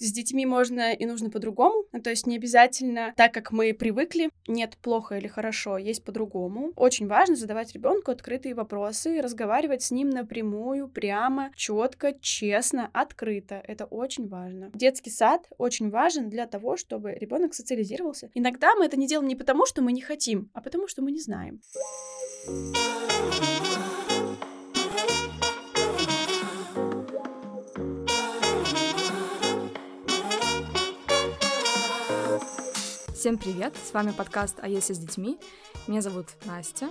с детьми можно и нужно по-другому, то есть не обязательно так, как мы привыкли, нет плохо или хорошо, есть по-другому. Очень важно задавать ребенку открытые вопросы, разговаривать с ним напрямую, прямо, четко, честно, открыто. Это очень важно. Детский сад очень важен для того, чтобы ребенок социализировался. Иногда мы это не делаем не потому, что мы не хотим, а потому, что мы не знаем. Всем привет! С вами подкаст «А если с детьми?» Меня зовут Настя.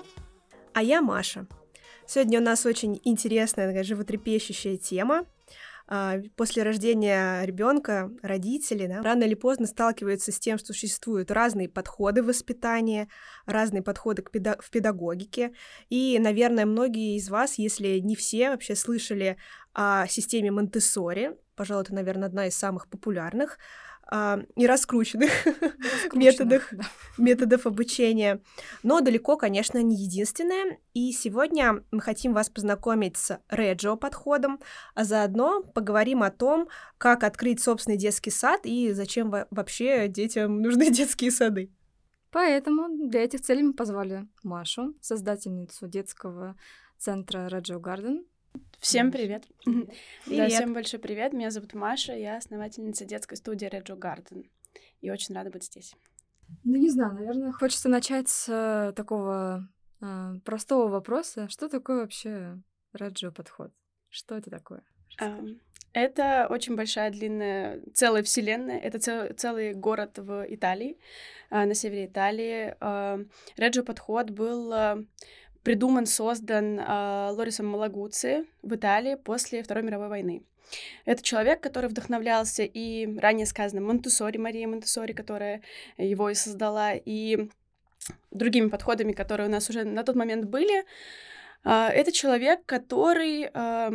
А я Маша. Сегодня у нас очень интересная, такая животрепещущая тема. А, после рождения ребенка родители да, рано или поздно сталкиваются с тем, что существуют разные подходы в воспитании, разные подходы к педа- в педагогике. И, наверное, многие из вас, если не все, вообще слышали о системе Монтессори. Пожалуй, это, наверное, одна из самых популярных а, и раскрученных методах, да. методов обучения. Но далеко, конечно, не единственное. И сегодня мы хотим вас познакомить с Реджио подходом, а заодно поговорим о том, как открыть собственный детский сад и зачем вообще детям нужны детские сады. Поэтому для этих целей мы позвали Машу, создательницу детского центра Реджио Гарден, Всем привет. привет. Да, всем большой привет. Меня зовут Маша, я основательница детской студии Реджо Гарден. И очень рада быть здесь. Ну, не знаю, наверное, хочется начать с э, такого э, простого вопроса. Что такое вообще Реджо подход? Что это такое? Um, это очень большая, длинная, целая вселенная. Это цел, целый город в Италии, uh, на севере Италии. Реджо подход был придуман, создан э, Лорисом Малагуци в Италии после Второй мировой войны. Это человек, который вдохновлялся и ранее сказано Монтессори, Мария Монтессори, которая его и создала, и другими подходами, которые у нас уже на тот момент были. Э, это человек, который э,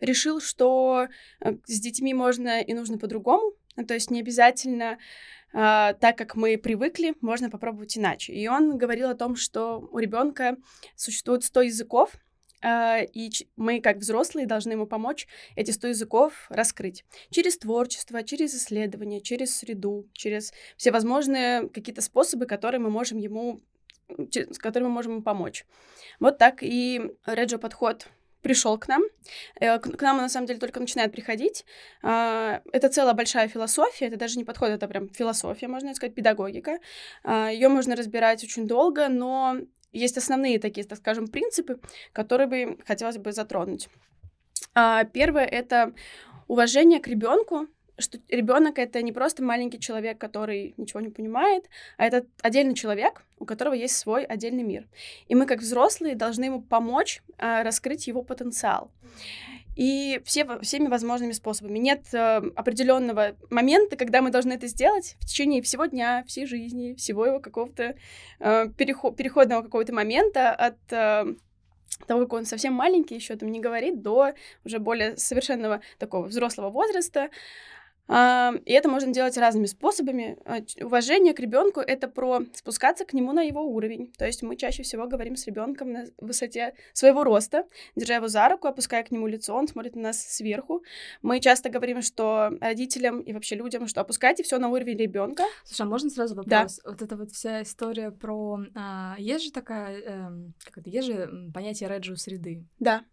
решил, что с детьми можно и нужно по-другому, то есть не обязательно Uh, так как мы привыкли, можно попробовать иначе. И он говорил о том, что у ребенка существует 100 языков, uh, и мы, как взрослые, должны ему помочь эти 100 языков раскрыть. Через творчество, через исследование, через среду, через все возможные какие-то способы, которые мы можем ему с которыми мы можем ему помочь. Вот так и Реджо подход пришел к нам. Э, к нам он, на самом деле, только начинает приходить. А, это целая большая философия, это даже не подход, это прям философия, можно сказать, педагогика. А, Ее можно разбирать очень долго, но есть основные такие, так скажем, принципы, которые бы хотелось бы затронуть. А, первое — это уважение к ребенку, что ребенок это не просто маленький человек, который ничего не понимает, а это отдельный человек, у которого есть свой отдельный мир. И мы, как взрослые, должны ему помочь а, раскрыть его потенциал. И все, всеми возможными способами. Нет э, определенного момента, когда мы должны это сделать в течение всего дня, всей жизни, всего его какого-то э, переход, переходного какого-то момента от э, того, как он совсем маленький, еще там не говорит, до уже более совершенного такого взрослого возраста. И это можно делать разными способами. А, уважение к ребенку это про спускаться к нему на его уровень. То есть мы чаще всего говорим с ребенком на высоте своего роста, держа его за руку, опуская к нему лицо, он смотрит на нас сверху. Мы часто говорим, что родителям и вообще людям, что опускайте все на уровень ребенка. Слушай, а можно сразу вопрос? Да. Вот эта вот вся история про а, есть же такая, э, как это, есть же понятие реджио среды. Да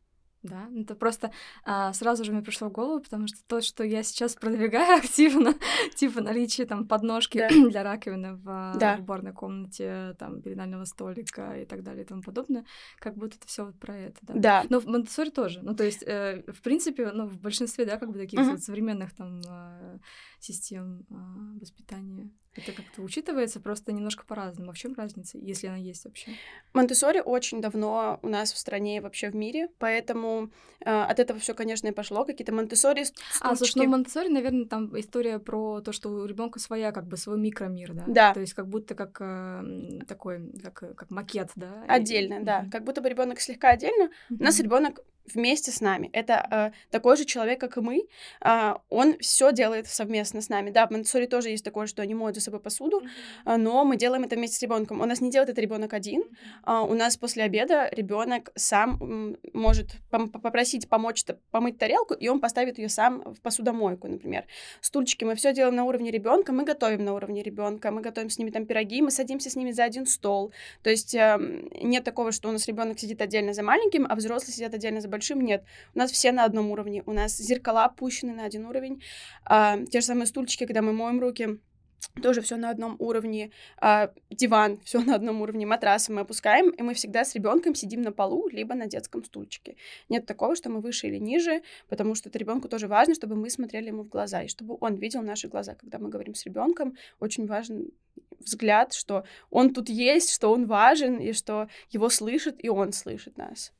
да. Это просто а, сразу же мне пришло в голову, потому что то, что я сейчас продвигаю активно, типа наличие там подножки да. для раковины в, да. в уборной комнате, там пеленального столика и так далее и тому подобное, как будто это все вот про это, да. Да. Но в Монтессори тоже. Ну, то есть, э, в принципе, ну, в большинстве, да, как бы таких uh-huh. вот современных там э, систем э, воспитания это как-то учитывается просто немножко по-разному. А в чем разница, если она есть вообще? Монтессори очень давно у нас в стране и вообще в мире, поэтому э, от этого все, конечно, и пошло. Какие-то Монтессори. А, слушай, ну Монтессори, наверное, там история про то, что у ребенка своя, как бы свой микромир, да? Да. То есть как будто как э, такой, как, как макет, да? Отдельно, и... да. Как будто бы ребенок слегка отдельно. У нас ребенок вместе с нами. Это э, такой же человек, как и мы. Э, он все делает совместно с нами. Да, в Монтессори тоже есть такое, что они моют за собой посуду, э, но мы делаем это вместе с ребенком. У нас не делает это ребенок один. Э, у нас после обеда ребенок сам может пом- попросить помочь помыть тарелку, и он поставит ее сам в посудомойку, например. Стульчики мы все делаем на уровне ребенка, мы готовим на уровне ребенка, мы готовим с ними там пироги, мы садимся с ними за один стол. То есть э, нет такого, что у нас ребенок сидит отдельно за маленьким, а взрослый сидит отдельно за большим. Нет. У нас все на одном уровне. У нас зеркала опущены на один уровень. А, те же самые стульчики, когда мы моем руки, тоже все на одном уровне, а, диван, все на одном уровне, матрасы мы опускаем, и мы всегда с ребенком сидим на полу, либо на детском стульчике. Нет такого, что мы выше или ниже, потому что это ребенку тоже важно, чтобы мы смотрели ему в глаза, и чтобы он видел наши глаза. Когда мы говорим с ребенком, очень важен взгляд, что он тут есть, что он важен, и что его слышит, и он слышит нас.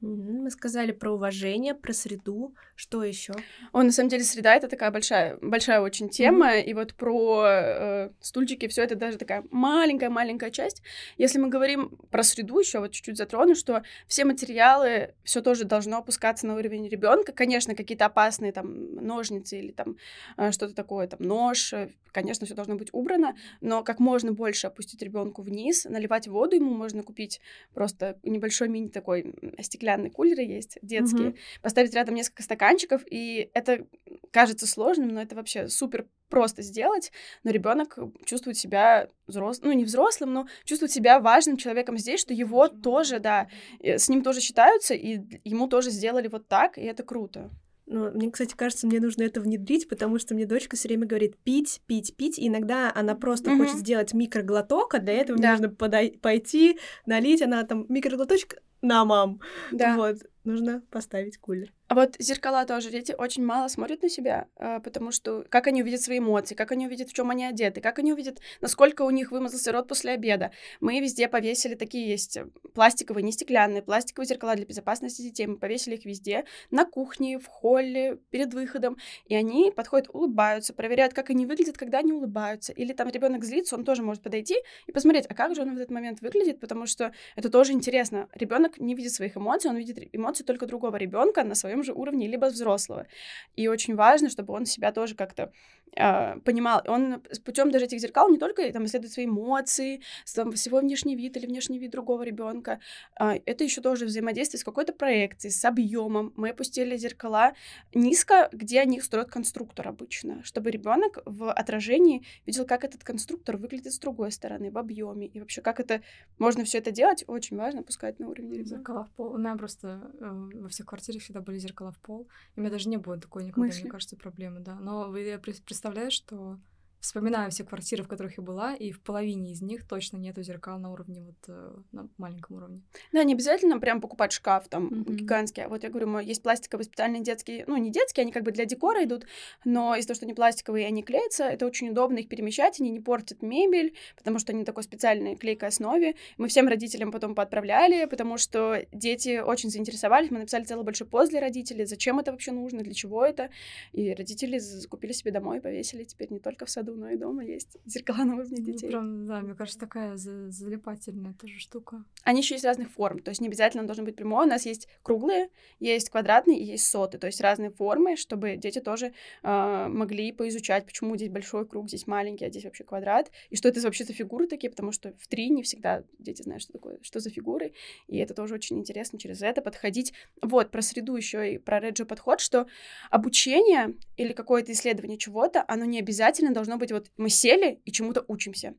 Мы сказали про уважение, про среду. Что еще? О, на самом деле, среда это такая большая, большая очень тема. Mm-hmm. И вот про э, стульчики все это даже такая маленькая-маленькая часть. Если мы говорим про среду, еще вот чуть-чуть затрону, что все материалы, все тоже должно опускаться на уровень ребенка. Конечно, какие-то опасные там ножницы или там э, что-то такое, там нож, э, конечно, все должно быть убрано, но как можно больше опустить ребенку вниз, наливать воду ему можно купить просто небольшой мини такой стеклянный кулер есть детский, mm-hmm. поставить рядом несколько стаканчиков, и это кажется сложным, но это вообще супер просто сделать, но ребенок чувствует себя взрослым, ну не взрослым, но чувствует себя важным человеком здесь, что его тоже, да, с ним тоже считаются, и ему тоже сделали вот так, и это круто. Ну, мне, кстати, кажется, мне нужно это внедрить, потому что мне дочка все время говорит пить, пить, пить. И иногда она просто mm-hmm. хочет сделать микроглоток, а для этого да. нужно подай- пойти, налить. Она там микроглоточек на мам. Да. Вот, нужно поставить кулер. А вот зеркала тоже дети очень мало смотрят на себя, а, потому что как они увидят свои эмоции, как они увидят, в чем они одеты, как они увидят, насколько у них вымазался рот после обеда. Мы везде повесили такие есть э, пластиковые, не стеклянные, пластиковые зеркала для безопасности детей. Мы повесили их везде, на кухне, в холле, перед выходом. И они подходят, улыбаются, проверяют, как они выглядят, когда они улыбаются. Или там ребенок злится, он тоже может подойти и посмотреть, а как же он в этот момент выглядит, потому что это тоже интересно. Ребенок не видит своих эмоций, он видит эмоции только другого ребенка на своем же уровне, либо взрослого. И очень важно, чтобы он себя тоже как-то э, понимал. Он путем даже этих зеркал не только там исследует свои эмоции, там, всего внешний вид или внешний вид другого ребенка. Э, это еще тоже взаимодействие с какой-то проекцией, с объемом. Мы опустили зеркала низко, где они строят конструктор обычно, чтобы ребенок в отражении видел, как этот конструктор выглядит с другой стороны, в объеме. И вообще, как это можно все это делать, очень важно пускать на уровень ребенка. Зеркала в пол. У меня просто э, во всех квартирах всегда были зеркала в пол. И у меня даже не было такой никогда, Мысли. мне кажется, проблемы, да. Но вы представляю, что вспоминаю все квартиры, в которых я была, и в половине из них точно нету зеркал на уровне вот э, на маленьком уровне. Да, не обязательно прям покупать шкаф там mm-hmm. гигантский. А вот я говорю, есть пластиковые специальные детские, ну не детские, они как бы для декора идут, но из-за того, что они пластиковые, они клеятся, это очень удобно их перемещать, они не портят мебель, потому что они такой специальной клейкой основе. Мы всем родителям потом поотправляли, потому что дети очень заинтересовались, мы написали целый большой пост для родителей, зачем это вообще нужно, для чего это, и родители купили себе домой, повесили теперь не только в саду, но и дома есть зеркала на уровне ну, детей. Прям, да, мне кажется, такая залипательная тоже штука. Они еще есть разных форм, то есть не обязательно должен быть прямой. У нас есть круглые, есть квадратные и есть соты, то есть разные формы, чтобы дети тоже э, могли поизучать, почему здесь большой круг, здесь маленький, а здесь вообще квадрат, и что это вообще за фигуры такие, потому что в три не всегда дети знают, что такое, что за фигуры, и это тоже очень интересно через это подходить. Вот, про среду еще и про Реджи подход, что обучение или какое-то исследование чего-то, оно не обязательно должно быть вот мы сели и чему-то учимся.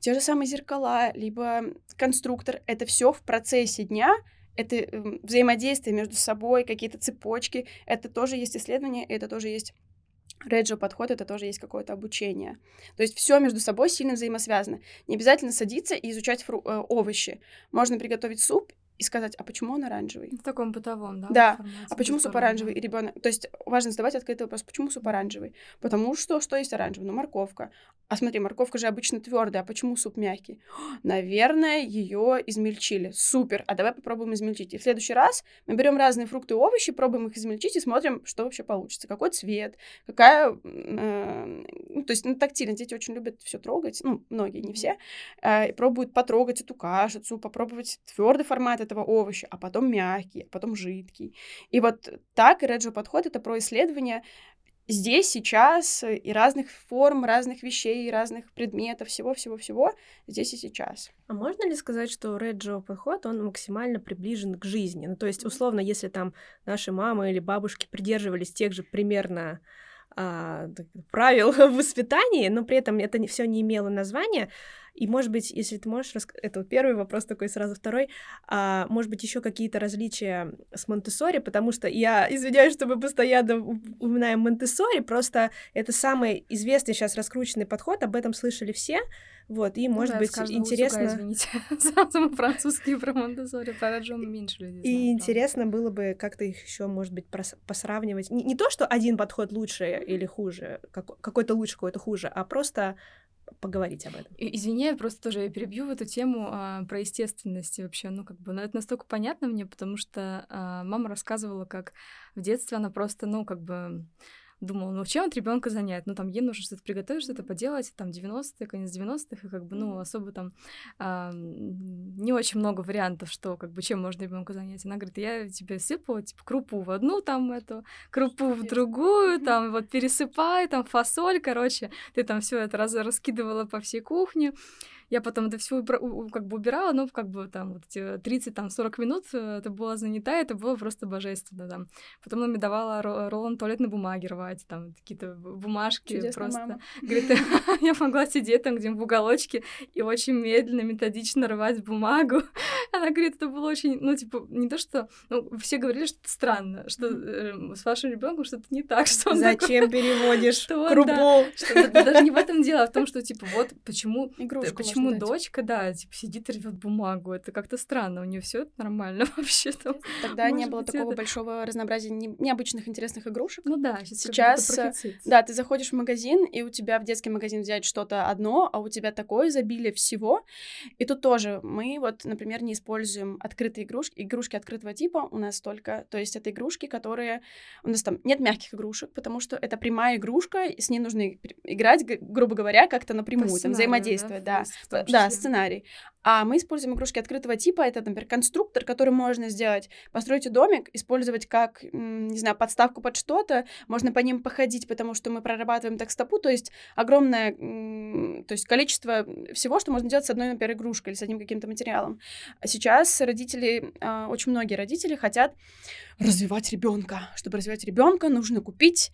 Те же самые зеркала, либо конструктор, это все в процессе дня, это эм, взаимодействие между собой, какие-то цепочки, это тоже есть исследование, это тоже есть Реджо подход это тоже есть какое-то обучение. То есть все между собой сильно взаимосвязано. Не обязательно садиться и изучать фру- э, овощи. Можно приготовить суп и сказать, а почему он оранжевый? В таком бытовом, да? Да. А почему суп оранжевый? И ребенок. То есть важно задавать открытый вопрос, почему суп оранжевый? Потому что что есть оранжевый? Ну, морковка. А смотри, морковка же обычно твердая, а почему суп мягкий? Наверное, ее измельчили. Супер. А давай попробуем измельчить. И в следующий раз мы берем разные фрукты и овощи, пробуем их измельчить и смотрим, что вообще получится. Какой цвет, какая, э, ну, то есть ну, тактильно, дети очень любят все трогать, ну, многие, не все, э, пробуют потрогать эту кашицу, попробовать твердый формат этого овоща, а потом мягкий, а потом жидкий. И вот так Реджо подход — это про исследование здесь, сейчас, и разных форм, разных вещей, разных предметов, всего-всего-всего здесь и сейчас. А можно ли сказать, что Реджо подход, он максимально приближен к жизни? Ну, то есть, условно, если там наши мамы или бабушки придерживались тех же примерно а, правил в воспитании, но при этом это все не имело названия, и, может быть, если ты можешь... Рас... Это вот первый вопрос такой, сразу второй. А, может быть, еще какие-то различия с монтессори, потому что я извиняюсь, что мы постоянно упоминаем монтессори, просто это самый известный сейчас раскрученный подход, об этом слышали все, вот, и, ну может да, быть, интересно... Утюга, извините, сразу французские про Монтессори, про Раджон меньше людей И знают, интересно правда. было бы как-то их еще, может быть, посравнивать. Не, не то, что один подход лучше или хуже, какой-то лучше, какой-то хуже, а просто поговорить об этом. Извини, я просто тоже перебью в эту тему а, про естественность вообще. Ну, как бы, ну, это настолько понятно мне, потому что а, мама рассказывала, как в детстве она просто, ну, как бы думала, ну чем от ребенка занять? Ну там ей нужно что-то приготовить, что-то поделать, там 90-е, конец 90-х, и как бы, ну, особо там а, не очень много вариантов, что как бы чем можно ребенку занять. Она говорит, я тебе сыпала, типа, крупу в одну там эту, крупу в другую, там вот пересыпай, там фасоль, короче, ты там все это раз раскидывала по всей кухне. Я потом это все как бы убирала, но как бы там вот эти 30-40 минут э, это было занята, это было просто божественно там. Потом она мне давала рулон туалетной бумаги рвать, там какие-то бумажки Чудесная просто. Мама. Говорит, я могла сидеть там где-нибудь в уголочке и очень медленно, методично рвать бумагу. Она говорит, это было очень, ну, типа, не то, что... Ну, все говорили, что это странно, что э, с вашим ребенком что-то не так, что он Зачем такой, переводишь что? Да, что, даже не в этом дело, а в том, что, типа, вот почему... Игрушку почему дочка, да, типа сидит и рвет бумагу. Это как-то странно. У нее все нормально вообще там. Тогда не было такого это... большого разнообразия необычных интересных игрушек. Ну да, сейчас. сейчас да, ты заходишь в магазин, и у тебя в детский магазин взять что-то одно, а у тебя такое изобилие всего. И тут тоже мы вот, например, не используем открытые игрушки, игрушки открытого типа у нас только, то есть это игрушки, которые у нас там нет мягких игрушек, потому что это прямая игрушка, и с ней нужно играть, грубо говоря, как-то напрямую, там взаимодействовать, да, да, да, сценарий. А мы используем игрушки открытого типа. Это, например, конструктор, который можно сделать. Построить домик, использовать как, не знаю, подставку под что-то. Можно по ним походить, потому что мы прорабатываем так стопу. То есть огромное то есть количество всего, что можно делать с одной, например, игрушкой или с одним каким-то материалом. А сейчас родители, а, очень многие родители хотят развивать ребенка. Чтобы развивать ребенка, нужно купить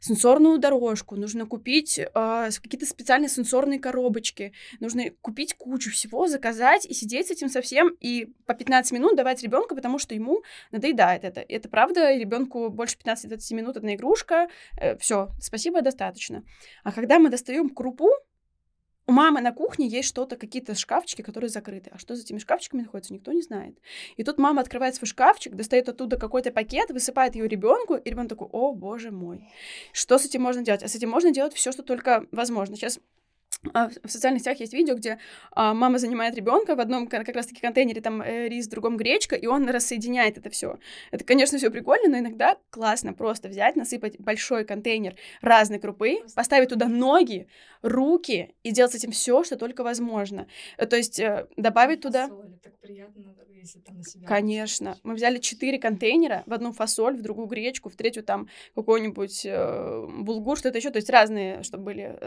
сенсорную дорожку, нужно купить э, какие-то специальные сенсорные коробочки, нужно купить кучу всего, заказать и сидеть с этим совсем и по 15 минут давать ребенку, потому что ему надоедает это. Это правда, ребенку больше 15-20 минут одна игрушка, э, все, спасибо, достаточно. А когда мы достаем крупу, у мамы на кухне есть что-то, какие-то шкафчики, которые закрыты. А что за этими шкафчиками находится, никто не знает. И тут мама открывает свой шкафчик, достает оттуда какой-то пакет, высыпает ее ребенку, и ребенок такой, о, боже мой. Что с этим можно делать? А с этим можно делать все, что только возможно. Сейчас в социальных сетях есть видео, где а, мама занимает ребенка в одном как раз-таки контейнере там э, рис, в другом гречка, и он рассоединяет это все. Это, конечно, все прикольно, но иногда классно просто взять, насыпать большой контейнер разной крупы, поставить туда ноги, руки и делать с этим все, что только возможно. Э, то есть э, добавить туда. так приятно, если там на себя. Конечно. Мы взяли четыре контейнера, в одну фасоль, в другую гречку, в третью там какой-нибудь э, булгур, что-то еще, то есть разные, чтобы были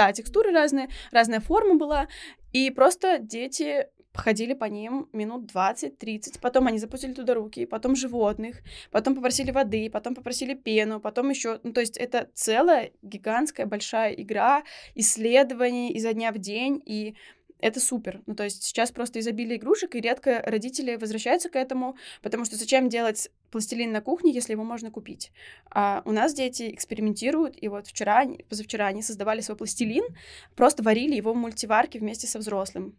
да, текстуры разные, разная форма была, и просто дети ходили по ним минут 20-30, потом они запустили туда руки, потом животных, потом попросили воды, потом попросили пену, потом еще, ну, то есть это целая гигантская большая игра, исследований изо дня в день, и это супер. Ну, то есть сейчас просто изобилие игрушек, и редко родители возвращаются к этому, потому что зачем делать пластилин на кухне, если его можно купить? А у нас дети экспериментируют, и вот вчера, позавчера они создавали свой пластилин, просто варили его в мультиварке вместе со взрослым.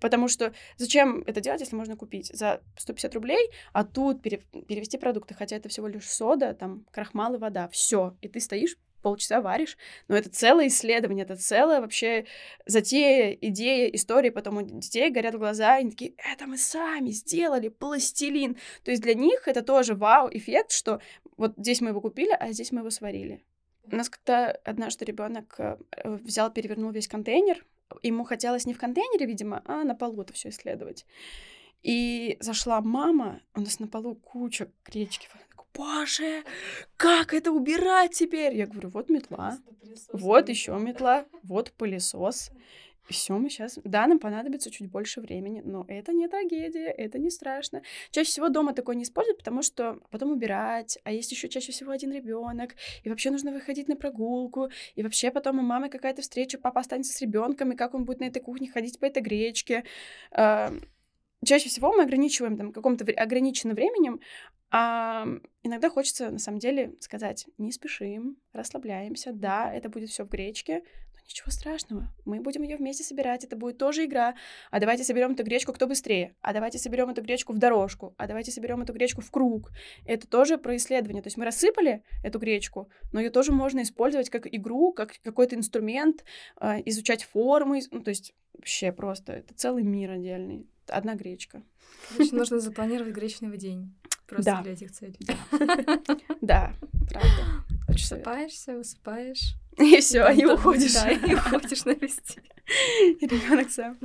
Потому что зачем это делать, если можно купить за 150 рублей, а тут пере, перевести продукты, хотя это всего лишь сода, там, крахмал и вода, все, и ты стоишь полчаса варишь, но это целое исследование, это целая вообще затея, идея, история, потом у детей горят глаза, и они такие, это мы сами сделали, пластилин. То есть для них это тоже вау-эффект, что вот здесь мы его купили, а здесь мы его сварили. У нас когда однажды ребенок э, взял, перевернул весь контейнер, ему хотелось не в контейнере, видимо, а на полу это все исследовать. И зашла мама, у нас на полу куча гречки. Боже, как это убирать теперь? Я говорю, вот метла, вот еще метла, вот пылесос. Все, мы сейчас... Да, нам понадобится чуть больше времени, но это не трагедия, это не страшно. Чаще всего дома такое не используют, потому что потом убирать, а есть еще чаще всего один ребенок, и вообще нужно выходить на прогулку, и вообще потом у мамы какая-то встреча, папа останется с ребенком, и как он будет на этой кухне ходить по этой гречке. Чаще всего мы ограничиваем там каком-то ограниченным временем, а иногда хочется на самом деле сказать, не спешим, расслабляемся, да, это будет все в гречке, Ничего страшного. Мы будем ее вместе собирать. Это будет тоже игра. А давайте соберем эту гречку кто быстрее. А давайте соберем эту гречку в дорожку. А давайте соберем эту гречку в круг. Это тоже про исследование. То есть мы рассыпали эту гречку, но ее тоже можно использовать как игру, как какой-то инструмент, э, изучать формы. Ну, то есть вообще просто это целый мир отдельный. Одна гречка. Короче, нужно запланировать гречневый день. Просто да. для этих целей. Да, правда. Высыпаешься, высыпаешь. И все, и уходишь. Да, и уходишь навести. И ребенок сам.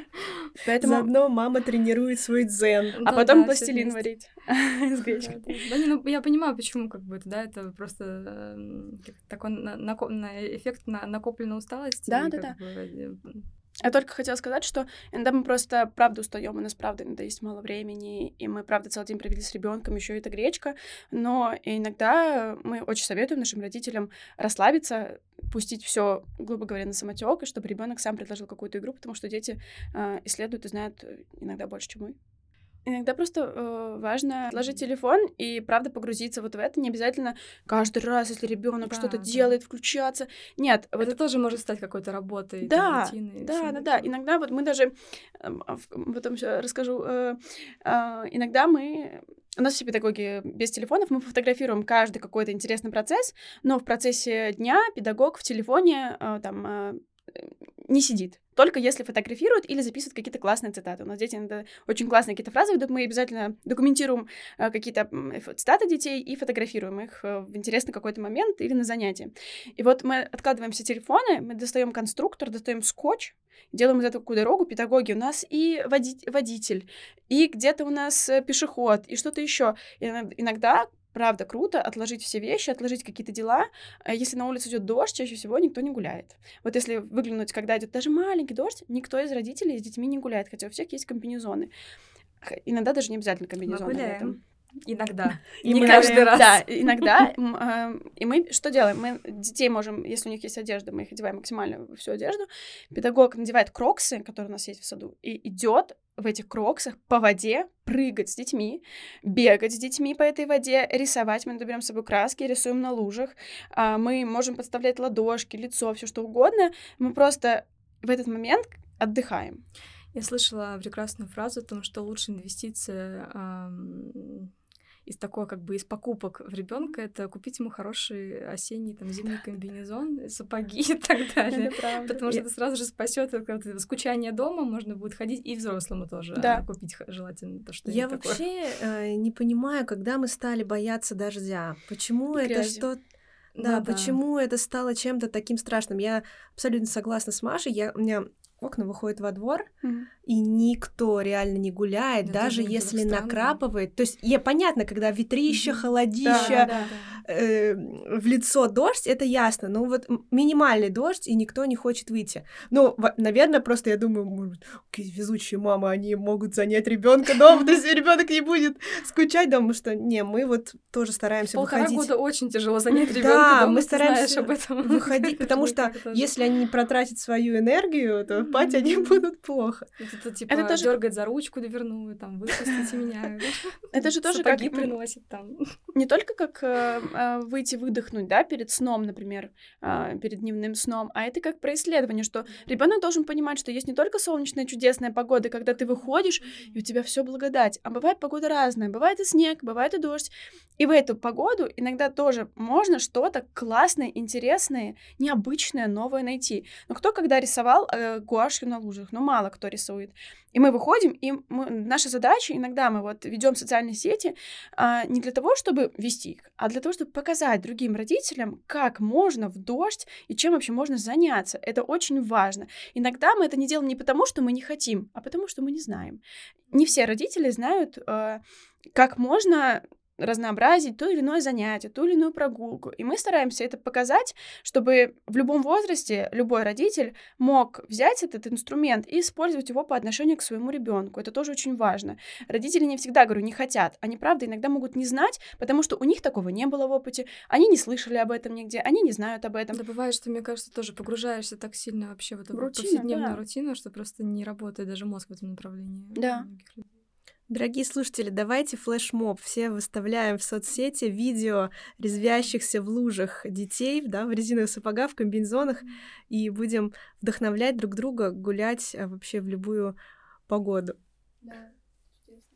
Поэтому заодно мама тренирует свой дзен. А потом пластилин варить с гречкой. Да, ну я понимаю, почему как бы это, да, это просто эм, такой эффект накопленной усталости. Да, да, да. Я только хотела сказать, что иногда мы просто правда устаем, у нас правда иногда есть мало времени, и мы правда целый день провели с ребенком, еще это гречка. Но иногда мы очень советуем нашим родителям расслабиться, пустить все, грубо говоря, на самотек, и чтобы ребенок сам предложил какую-то игру, потому что дети э, исследуют и знают иногда больше, чем мы. Иногда просто э, важно отложить телефон и правда погрузиться вот в это. Не обязательно каждый раз, если ребенок да, что-то да. делает, включаться. Нет, это вот... тоже может стать какой-то работой. Да, там, рутиной, да, да, да. Иногда вот мы даже эм, потом еще расскажу. Э, э, иногда мы у нас все педагоги без телефонов, мы фотографируем каждый какой-то интересный процесс, но в процессе дня педагог в телефоне э, там э, не сидит. Только если фотографируют или записывают какие-то классные цитаты. У нас дети иногда очень классные какие-то фразы ведут, мы обязательно документируем э, какие-то цитаты детей и фотографируем их э, в интересный какой-то момент или на занятии. И вот мы откладываем все телефоны, мы достаем конструктор, достаем скотч, делаем за такую дорогу педагоги. У нас и води водитель, и где-то у нас э, пешеход, и что-то еще. Иногда правда круто отложить все вещи, отложить какие-то дела. А если на улице идет дождь, чаще всего никто не гуляет. Вот если выглянуть, когда идет даже маленький дождь, никто из родителей с детьми не гуляет, хотя у всех есть комбинезоны. Иногда даже не обязательно комбинезоны. Мы гуляем. Иногда. И не мы, каждый раз. Да, иногда. А, и мы что делаем? Мы детей можем, если у них есть одежда, мы их одеваем максимально всю одежду. Педагог надевает кроксы, которые у нас есть в саду, и идет в этих кроксах по воде прыгать с детьми, бегать с детьми по этой воде, рисовать. Мы берем с собой краски, рисуем на лужах. А, мы можем подставлять ладошки, лицо, все что угодно. Мы просто в этот момент отдыхаем. Я слышала прекрасную фразу о том, что лучшая инвестиция из такой как бы из покупок в ребенка это купить ему хороший осенний там зимний комбинезон, сапоги и так далее. Потому что это сразу же спасет от скучания дома, можно будет ходить и взрослому тоже да. купить желательно то, что Я вообще э, не понимаю, когда мы стали бояться дождя. Почему это что да, ну, почему да. это стало чем-то таким страшным? Я абсолютно согласна с Машей. Я, у меня окна выходят во двор, mm-hmm. И никто реально не гуляет, Это даже если накрапывает. То есть, я понятно, когда ветрище, холодище, да, да, да. Э, в лицо дождь, это ясно. Но вот минимальный дождь, и никто не хочет выйти. Ну, наверное, просто я думаю, может, везучие мамы, они могут занять ребенка дома, то есть ребенок не будет скучать, потому что не, мы вот тоже стараемся Полтора выходить. года очень тяжело занять ребенка да, дома, мы стараемся об этом выходить, потому что если они не протратят свою энергию, то спать они будут плохо. Это типа это тоже дергать за ручку дверную, там, выпустите меня. Это же тоже как... приносит там. Не только как э, э, выйти выдохнуть, да, перед сном, например, э, перед дневным сном, а это как про исследование, что ребенок должен понимать, что есть не только солнечная чудесная погода, когда ты выходишь, и у тебя все благодать, а бывает погода разная, бывает и снег, бывает и дождь. И в эту погоду иногда тоже можно что-то классное, интересное, необычное, новое найти. Но кто когда рисовал гуашью на лужах? Ну, мало кто рисует. Происходит. И мы выходим, и мы, наша задача, иногда мы вот ведем социальные сети а, не для того, чтобы вести их, а для того, чтобы показать другим родителям, как можно в дождь и чем вообще можно заняться. Это очень важно. Иногда мы это не делаем не потому, что мы не хотим, а потому, что мы не знаем. Не все родители знают, а, как можно разнообразить то или иное занятие, ту или иную прогулку. И мы стараемся это показать, чтобы в любом возрасте любой родитель мог взять этот инструмент и использовать его по отношению к своему ребенку. Это тоже очень важно. Родители не всегда, говорю, не хотят. Они, правда, иногда могут не знать, потому что у них такого не было в опыте, они не слышали об этом нигде, они не знают об этом. Да бывает, что, мне кажется, тоже погружаешься так сильно вообще в эту Рутина, повседневную да. рутину, что просто не работает даже мозг в этом направлении. Да. Дорогие слушатели, давайте флешмоб. Все выставляем в соцсети видео резвящихся в лужах детей, да, в резиновых сапогах, в комбинезонах, и будем вдохновлять друг друга гулять а, вообще в любую погоду. Да.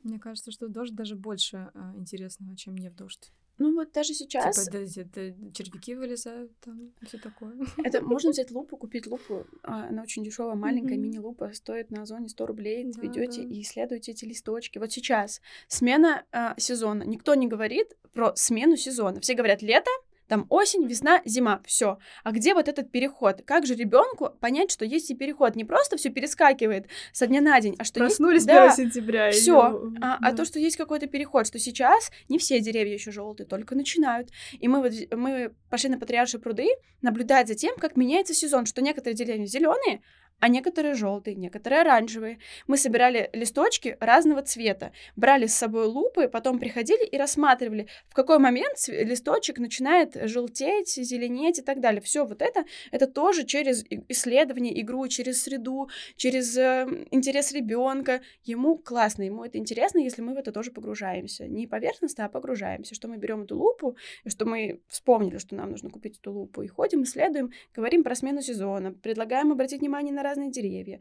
Мне кажется, что дождь даже больше а, интересного, чем не в дождь. Ну вот даже сейчас... Типа, да, да, червяки вылезают, там, все такое. Это можно взять лупу, купить лупу. А, она очень дешевая, маленькая mm-hmm. мини-лупа, стоит на Озоне 100 рублей. Да, Ведете да. и исследуете эти листочки. Вот сейчас смена а, сезона. Никто не говорит про смену сезона. Все говорят лето, там осень, весна, зима, все. А где вот этот переход? Как же ребенку понять, что есть и переход? Не просто все перескакивает со дня на день, а что Проснулись есть... 1 да, сентября. Все. А, да. а то, что есть какой-то переход, что сейчас не все деревья еще желтые, только начинают. И мы вот мы пошли на Патриаршие пруды наблюдать за тем, как меняется сезон, что некоторые деревья зеленые, а некоторые желтые, некоторые оранжевые. Мы собирали листочки разного цвета, брали с собой лупы, потом приходили и рассматривали, в какой момент листочек начинает желтеть, зеленеть и так далее. Все вот это, это тоже через исследование, игру, через среду, через э, интерес ребенка. Ему классно, ему это интересно, если мы в это тоже погружаемся. Не поверхностно, а погружаемся, что мы берем эту лупу, что мы вспомнили, что нам нужно купить эту лупу, и ходим, исследуем, говорим про смену сезона, предлагаем обратить внимание на разные деревья.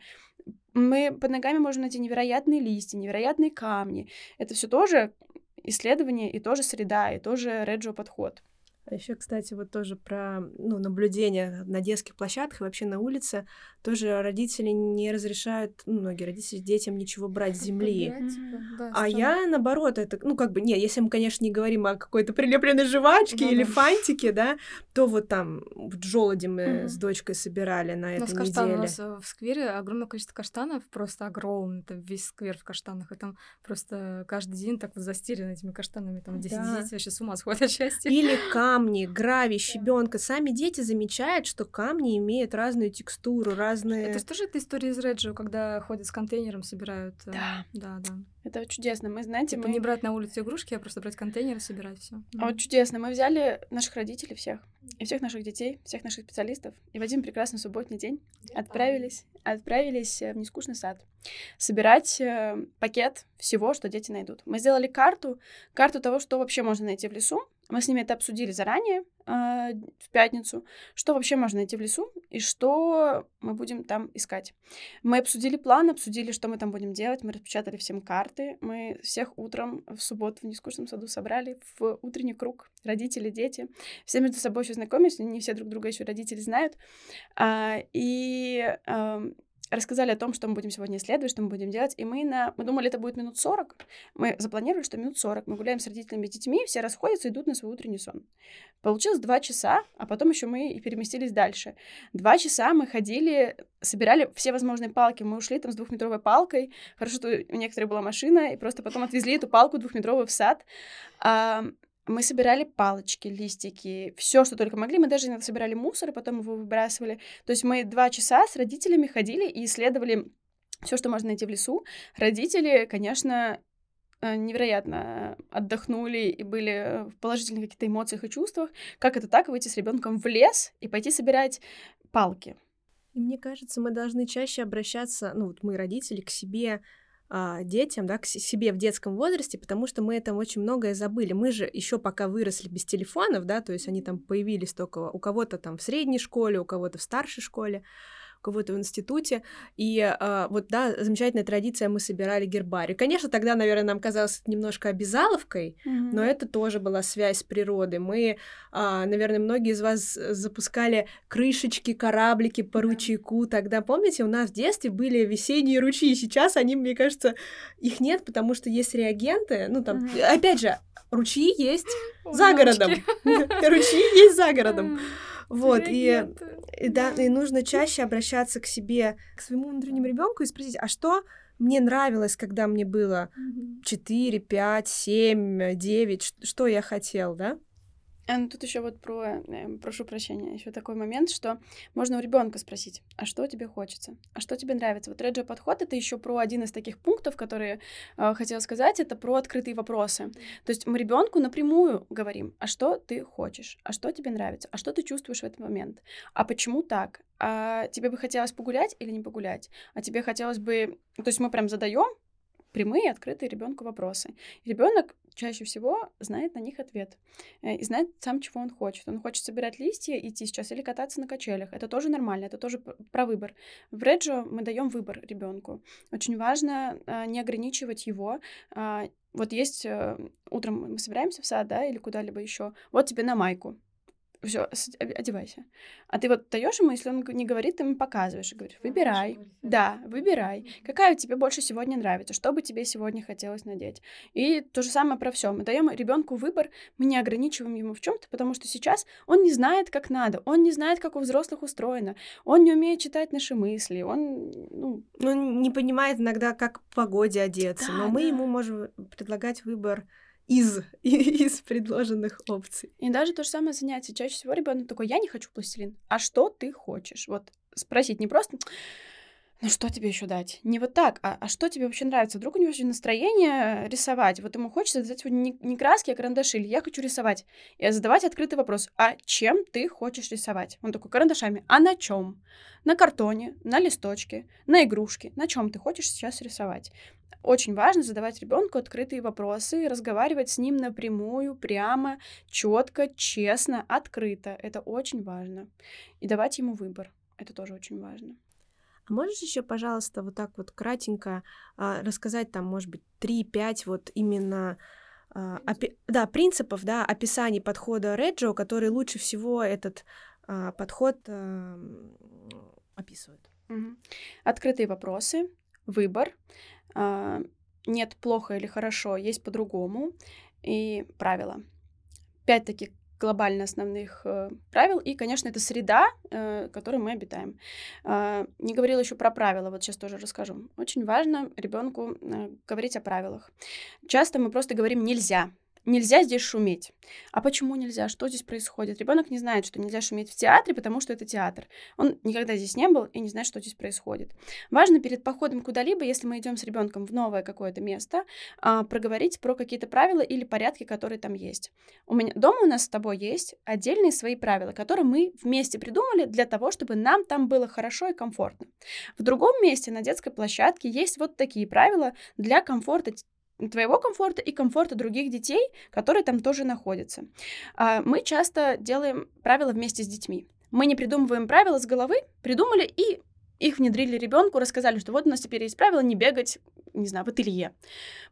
Мы под ногами можем найти невероятные листья, невероятные камни. Это все тоже исследование и тоже среда, и тоже реджио подход. А еще, кстати, вот тоже про ну, наблюдение на детских площадках и вообще на улице. Тоже родители не разрешают, ну, многие родители детям ничего брать с земли. Типа, да, а я, наоборот, это, ну, как бы, нет, если мы, конечно, не говорим о какой-то прилепленной жвачке ну, или да. фантике, да, то вот там в желуди мы с дочкой собирали на этой у неделе. У нас в сквере огромное количество каштанов, просто огромное, это весь сквер в каштанах, и там просто каждый день так вот застелен этими каштанами, там 10 да. дети вообще с ума сходят от счастья. Или камни, гравий, щебенка. Сами дети замечают, что камни имеют разную текстуру, разные... Это тоже эта история из Реджио, когда ходят с контейнером, собирают... Э, да. Да, да. Это чудесно. Мы, знаете, типа мы... не брать на улице игрушки, а просто брать контейнер и собирать все. А вот чудесно. Мы взяли наших родителей всех, и всех наших детей, всех наших специалистов, и в один прекрасный субботний день отправились, отправились в нескучный сад собирать э, пакет всего, что дети найдут. Мы сделали карту, карту того, что вообще можно найти в лесу, мы с ними это обсудили заранее, э, в пятницу, что вообще можно найти в лесу и что мы будем там искать. Мы обсудили план, обсудили, что мы там будем делать, мы распечатали всем карты, мы всех утром в субботу в нескучном саду собрали в утренний круг, родители, дети, все между собой еще знакомились, не все друг друга еще родители знают, а, и рассказали о том, что мы будем сегодня исследовать, что мы будем делать, и мы, на... мы думали, это будет минут 40. Мы запланировали, что минут 40. Мы гуляем с родителями и детьми, все расходятся, идут на свой утренний сон. Получилось два часа, а потом еще мы и переместились дальше. Два часа мы ходили, собирали все возможные палки. Мы ушли там с двухметровой палкой. Хорошо, что у некоторых была машина, и просто потом отвезли эту палку двухметровую в сад. Мы собирали палочки, листики, все, что только могли. Мы даже иногда собирали мусор, и потом его выбрасывали. То есть мы два часа с родителями ходили и исследовали все, что можно найти в лесу. Родители, конечно, э, невероятно отдохнули и были в положительных каких-то эмоциях и чувствах. Как это так, выйти с ребенком в лес и пойти собирать палки? И мне кажется, мы должны чаще обращаться, ну вот мы, родители, к себе а, детям, да, к себе в детском возрасте, потому что мы этом очень многое забыли. Мы же еще пока выросли без телефонов, да, то есть они там появились только у кого-то там в средней школе, у кого-то в старшей школе, кого-то в институте. И э, вот, да, замечательная традиция, мы собирали гербарий. Конечно, тогда, наверное, нам казалось немножко обязаловкой, mm-hmm. но это тоже была связь с природой. Мы, э, наверное, многие из вас запускали крышечки, кораблики по ручейку. Тогда, помните, у нас в детстве были весенние ручьи. Сейчас они, мне кажется, их нет, потому что есть реагенты. Ну, там, mm-hmm. опять же, ручьи есть за городом. Ручьи есть за городом. Вот, и, и да, и нужно чаще обращаться к себе, к своему внутреннему ребенку и спросить, а что мне нравилось, когда мне было 4, 5, 7, 9, что я хотел, да? А, ну, тут еще вот про, э, прошу прощения, еще такой момент, что можно у ребенка спросить, а что тебе хочется, а что тебе нравится. Вот реджио подход это еще про один из таких пунктов, которые э, хотела сказать, это про открытые вопросы. То есть мы ребенку напрямую говорим, а что ты хочешь, а что тебе нравится, а что ты чувствуешь в этот момент, а почему так, а тебе бы хотелось погулять или не погулять, а тебе хотелось бы, то есть мы прям задаем прямые, открытые ребенку вопросы. Ребенок чаще всего знает на них ответ э, и знает сам, чего он хочет. Он хочет собирать листья, идти сейчас или кататься на качелях. Это тоже нормально, это тоже про выбор. В Реджо мы даем выбор ребенку. Очень важно а, не ограничивать его. А, вот есть э, утром мы собираемся в сад, да, или куда-либо еще. Вот тебе на майку все, одевайся. А ты вот даешь ему, если он не говорит, ты ему показываешь и говоришь, выбирай. Да, выбирай. Какая тебе больше сегодня нравится, что бы тебе сегодня хотелось надеть. И то же самое про все. Мы даем ребенку выбор, мы не ограничиваем ему в чем-то, потому что сейчас он не знает, как надо, он не знает, как у взрослых устроено, он не умеет читать наши мысли, он, ну... Он не понимает иногда, как в погоде одеться, да, но мы да. ему можем предлагать выбор из, из предложенных опций. И даже то же самое занятие. Чаще всего ребенок такой, я не хочу пластилин. А что ты хочешь? Вот спросить не просто, ну что тебе еще дать? Не вот так, а, а что тебе вообще нравится? Вдруг у него вообще настроение рисовать? Вот ему хочется дать не, не краски, а карандаши, или я хочу рисовать. И задавать открытый вопрос, а чем ты хочешь рисовать? Он такой, карандашами. А на чем? На картоне, на листочке, на игрушке. На чем ты хочешь сейчас рисовать? Очень важно задавать ребенку открытые вопросы, разговаривать с ним напрямую, прямо, четко, честно, открыто. Это очень важно. И давать ему выбор. Это тоже очень важно. А можешь еще, пожалуйста, вот так вот кратенько а, рассказать там, может быть, 3-5 вот именно а, опи- да, принципов, да, описаний подхода Реджо, которые лучше всего этот а, подход а, описывают? Угу. Открытые вопросы, выбор, нет плохо или хорошо, есть по-другому, и правила. Пять таких глобально основных э, правил, и, конечно, это среда, э, в которой мы обитаем. Э, не говорила еще про правила, вот сейчас тоже расскажу. Очень важно ребенку э, говорить о правилах. Часто мы просто говорим нельзя, Нельзя здесь шуметь. А почему нельзя? Что здесь происходит? Ребенок не знает, что нельзя шуметь в театре, потому что это театр. Он никогда здесь не был и не знает, что здесь происходит. Важно перед походом куда-либо, если мы идем с ребенком в новое какое-то место, а, проговорить про какие-то правила или порядки, которые там есть. У меня дома у нас с тобой есть отдельные свои правила, которые мы вместе придумали для того, чтобы нам там было хорошо и комфортно. В другом месте на детской площадке есть вот такие правила для комфорта твоего комфорта и комфорта других детей, которые там тоже находятся. А, мы часто делаем правила вместе с детьми. Мы не придумываем правила с головы, придумали и их внедрили ребенку, рассказали, что вот у нас теперь есть правило не бегать, не знаю, в ателье.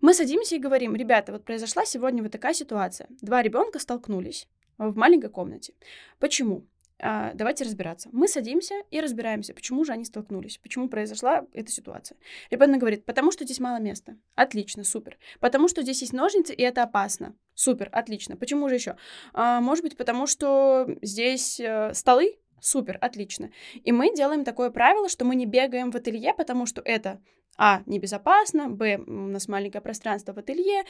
Мы садимся и говорим, ребята, вот произошла сегодня вот такая ситуация. Два ребенка столкнулись в маленькой комнате. Почему? А, давайте разбираться. Мы садимся и разбираемся, почему же они столкнулись, почему произошла эта ситуация. Ребенок говорит, потому что здесь мало места. Отлично, супер. Потому что здесь есть ножницы, и это опасно. Супер, отлично. Почему же еще? А, может быть, потому что здесь э, столы, Супер, отлично. И мы делаем такое правило, что мы не бегаем в ателье, потому что это а, небезопасно, б, у нас маленькое пространство в ателье,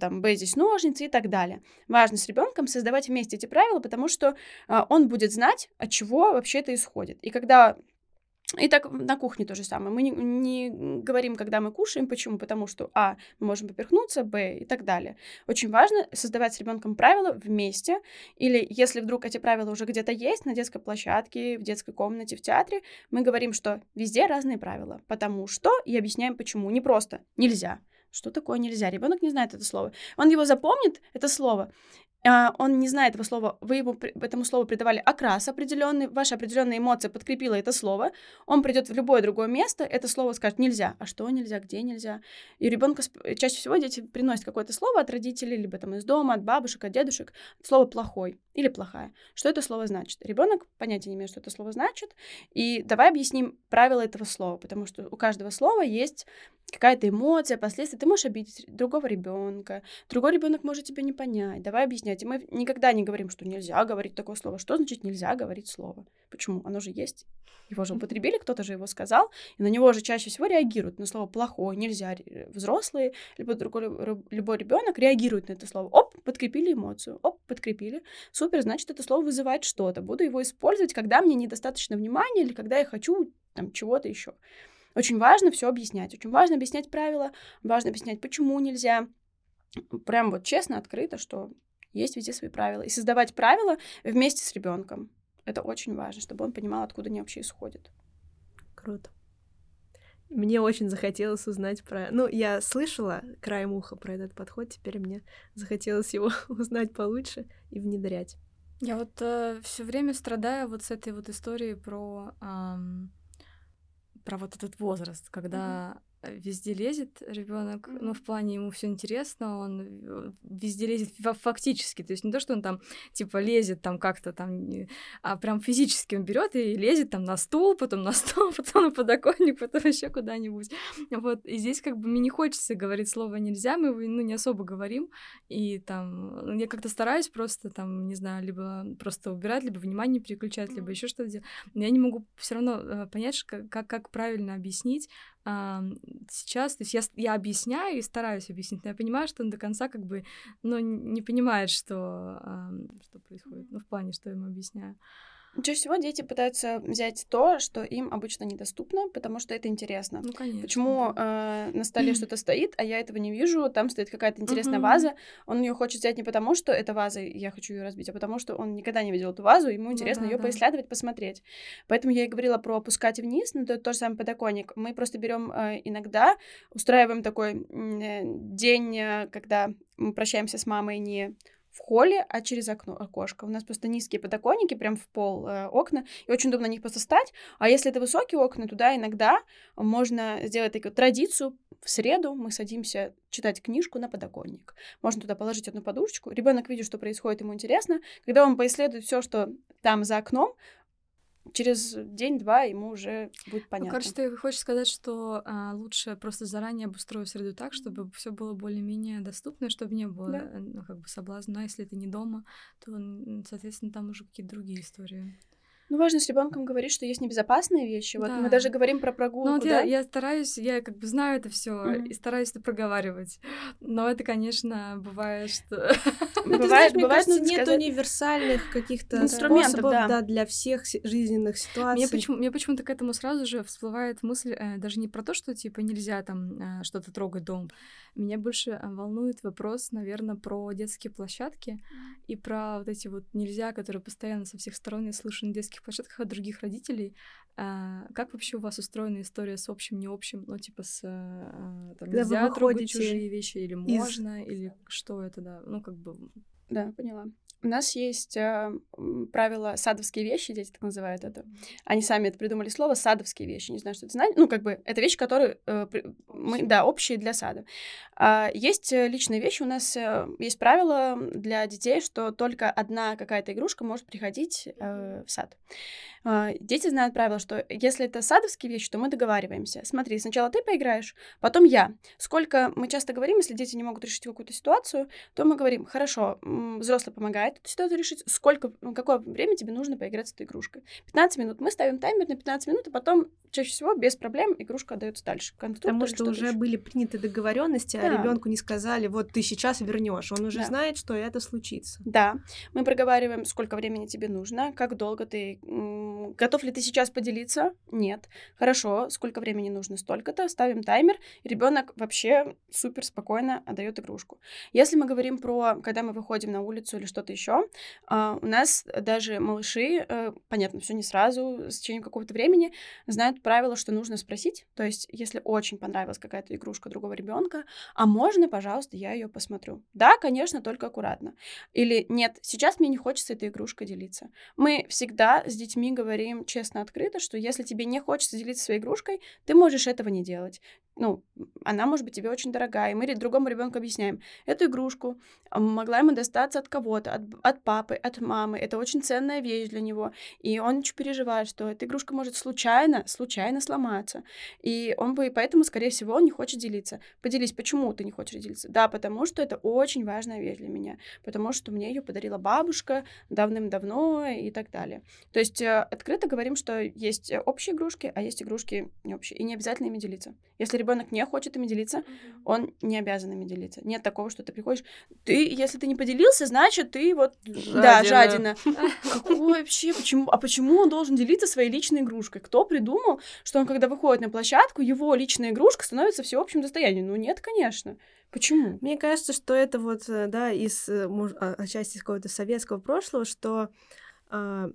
там, б, здесь ножницы и так далее. Важно с ребенком создавать вместе эти правила, потому что а, он будет знать, от чего вообще это исходит. И когда и так на кухне то же самое. Мы не, не говорим, когда мы кушаем. Почему? Потому что, а, мы можем поперхнуться, б, и так далее. Очень важно создавать с ребенком правила вместе. Или если вдруг эти правила уже где-то есть, на детской площадке, в детской комнате, в театре, мы говорим, что везде разные правила. Потому что, и объясняем почему. Не просто нельзя. Что такое нельзя? Ребенок не знает это слово. Он его запомнит, это слово, он не знает этого слова, вы ему этому слову придавали окрас определенный, ваша определенная эмоция подкрепила это слово, он придет в любое другое место, это слово скажет нельзя, а что нельзя, где нельзя. И ребенка чаще всего дети приносят какое-то слово от родителей, либо там из дома, от бабушек, от дедушек, слово плохой или плохая. Что это слово значит? Ребенок понятия не имеет, что это слово значит, и давай объясним правила этого слова, потому что у каждого слова есть какая-то эмоция, последствия. Ты можешь обидеть другого ребенка, другой ребенок может тебя не понять. Давай объяснять. И мы никогда не говорим, что нельзя говорить такое слово. Что значит нельзя говорить слово? Почему? Оно же есть. Его же употребили, кто-то же его сказал, и на него же чаще всего реагируют на слово плохое, нельзя. Взрослые, либо другой, любой ребенок реагирует на это слово. Оп, подкрепили эмоцию. Оп, подкрепили. Супер, значит, это слово вызывает что-то. Буду его использовать, когда мне недостаточно внимания или когда я хочу там чего-то еще. Очень важно все объяснять. Очень важно объяснять правила, важно объяснять, почему нельзя. Прям вот честно, открыто, что есть везде свои правила. И создавать правила вместе с ребенком. Это очень важно, чтобы он понимал, откуда они вообще исходят. Круто. Мне очень захотелось узнать про... Ну, я слышала краем уха про этот подход, теперь мне захотелось его узнать получше и внедрять. Я вот э, все время страдаю вот с этой вот историей про эм, про вот этот возраст, когда везде лезет ребенок, ну, в плане ему все интересно, он э, везде лезет фактически, то есть не то, что он там, типа, лезет там как-то там, а прям физически он берет и лезет там на стул, потом на стол, потом на подоконник, потом еще куда-нибудь. Вот, и здесь как бы мне не хочется говорить слово «нельзя», мы его, ну, не особо говорим, и там, ну, я как-то стараюсь просто там, не знаю, либо просто убирать, либо внимание переключать, либо еще что-то делать, но я не могу все равно э, понять, как, как правильно объяснить, сейчас, то есть я, я объясняю и стараюсь объяснить, но я понимаю, что он до конца как бы, ну, не понимает, что, что происходит, ну, в плане, что я ему объясняю. Чаще всего дети пытаются взять то, что им обычно недоступно, потому что это интересно. Ну, конечно. Почему э, на столе что-то стоит, а я этого не вижу, там стоит какая-то интересная ваза, он ее хочет взять не потому, что это ваза, и я хочу ее разбить, а потому что он никогда не видел эту вазу, ему ну интересно ну, да, ее да. поисследовать, посмотреть. Поэтому я и говорила про опускать вниз, но это тот же самый подоконник. Мы просто берем э, иногда, устраиваем такой э, день, э, когда мы прощаемся с мамой не в холле, а через окно, окошко. У нас просто низкие подоконники, прям в пол э, окна, и очень удобно на них просто стать. А если это высокие окна, туда иногда можно сделать такую традицию. В среду мы садимся читать книжку на подоконник. Можно туда положить одну подушечку. Ребенок видит, что происходит, ему интересно. Когда он поисследует все, что там за окном, через день-два ему уже будет ну, понятно. Ну, короче, ты хочешь сказать, что а, лучше просто заранее обустроить среду так, чтобы все было более-менее доступно, чтобы не было да. Э, ну, как бы соблазна. Если ты не дома, то, соответственно, там уже какие-то другие истории. Ну, важно с ребенком говорить, что есть небезопасные вещи. Вот да. мы даже говорим про прогулку. Ну, вот да? я, я стараюсь, я как бы знаю это все mm-hmm. и стараюсь это проговаривать. Но это, конечно, бывает, что. Ну, бывает, мне кажется, нет универсальных каких-то инструментов да. для всех жизненных ситуаций. Мне, почему, мне почему-то к этому сразу же всплывает мысль э, даже не про то, что типа нельзя там э, что-то трогать дом. Меня больше э, волнует вопрос, наверное, про детские площадки и про вот эти вот нельзя, которые постоянно со всех сторон я слышу на детских детских площадках от других родителей. А, как вообще у вас устроена история с общим, не общим? Ну, типа с... А, там, Когда нельзя трогать чужие вещи, или из... можно, или что это, да? Ну, как бы... Да, поняла. У нас есть э, правило садовские вещи, дети так называют это. Они сами это придумали слово садовские вещи. Не знаю, что это значит. Ну, как бы это вещи, которые э, мы, да, общие для сада. А, есть э, личные вещи. У нас э, есть правило для детей, что только одна какая-то игрушка может приходить э, в сад. А, дети знают правило, что если это садовские вещи, то мы договариваемся. Смотри, сначала ты поиграешь, потом я. Сколько мы часто говорим, если дети не могут решить какую-то ситуацию, то мы говорим, хорошо, взрослый помогает эту ситуацию решить, сколько, какое время тебе нужно поиграть с этой игрушкой. 15 минут. Мы ставим таймер на 15 минут, а потом чаще всего без проблем игрушка отдается дальше. Потому что уже еще. были приняты договоренности, а да. а ребенку не сказали, вот ты сейчас вернешь. Он уже да. знает, что это случится. Да. Мы проговариваем, сколько времени тебе нужно, как долго ты Готов ли ты сейчас поделиться? Нет. Хорошо, сколько времени нужно? Столько-то. Ставим таймер, ребенок вообще супер спокойно отдает игрушку. Если мы говорим про, когда мы выходим на улицу или что-то еще, а, у нас даже малыши, э, понятно, все не сразу, с течением какого-то времени, знают правило, что нужно спросить. То есть, если очень понравилась какая-то игрушка другого ребенка, а можно, пожалуйста, я ее посмотрю. Да, конечно, только аккуратно. Или нет, сейчас мне не хочется этой игрушкой делиться. Мы всегда с детьми говорим честно, открыто, что если тебе не хочется делиться своей игрушкой, ты можешь этого не делать ну, она может быть тебе очень дорогая. И мы другому ребенку объясняем, эту игрушку могла ему достаться от кого-то, от, от папы, от мамы. Это очень ценная вещь для него. И он очень переживает, что эта игрушка может случайно, случайно сломаться. И он бы, поэтому, скорее всего, он не хочет делиться. Поделись, почему ты не хочешь делиться? Да, потому что это очень важная вещь для меня. Потому что мне ее подарила бабушка давным-давно и так далее. То есть э, открыто говорим, что есть общие игрушки, а есть игрушки не общие. И не обязательно ими делиться. Если ребенок не хочет ими делиться, mm-hmm. он не обязан ими делиться. Нет такого, что ты приходишь, ты, если ты не поделился, значит, ты вот, жадина. да, жадина. Какой вообще, почему, а почему он должен делиться своей личной игрушкой? Кто придумал, что он, когда выходит на площадку, его личная игрушка становится всеобщим достоянием? Ну, нет, конечно. Почему? Мне кажется, что это вот, э, да, из, э, а, отчасти из какого-то советского прошлого, что э,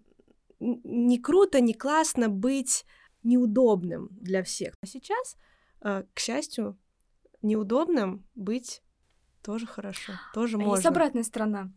не круто, не классно быть неудобным для всех. А сейчас к счастью, неудобным быть тоже хорошо, тоже можно. Есть обратная сторона.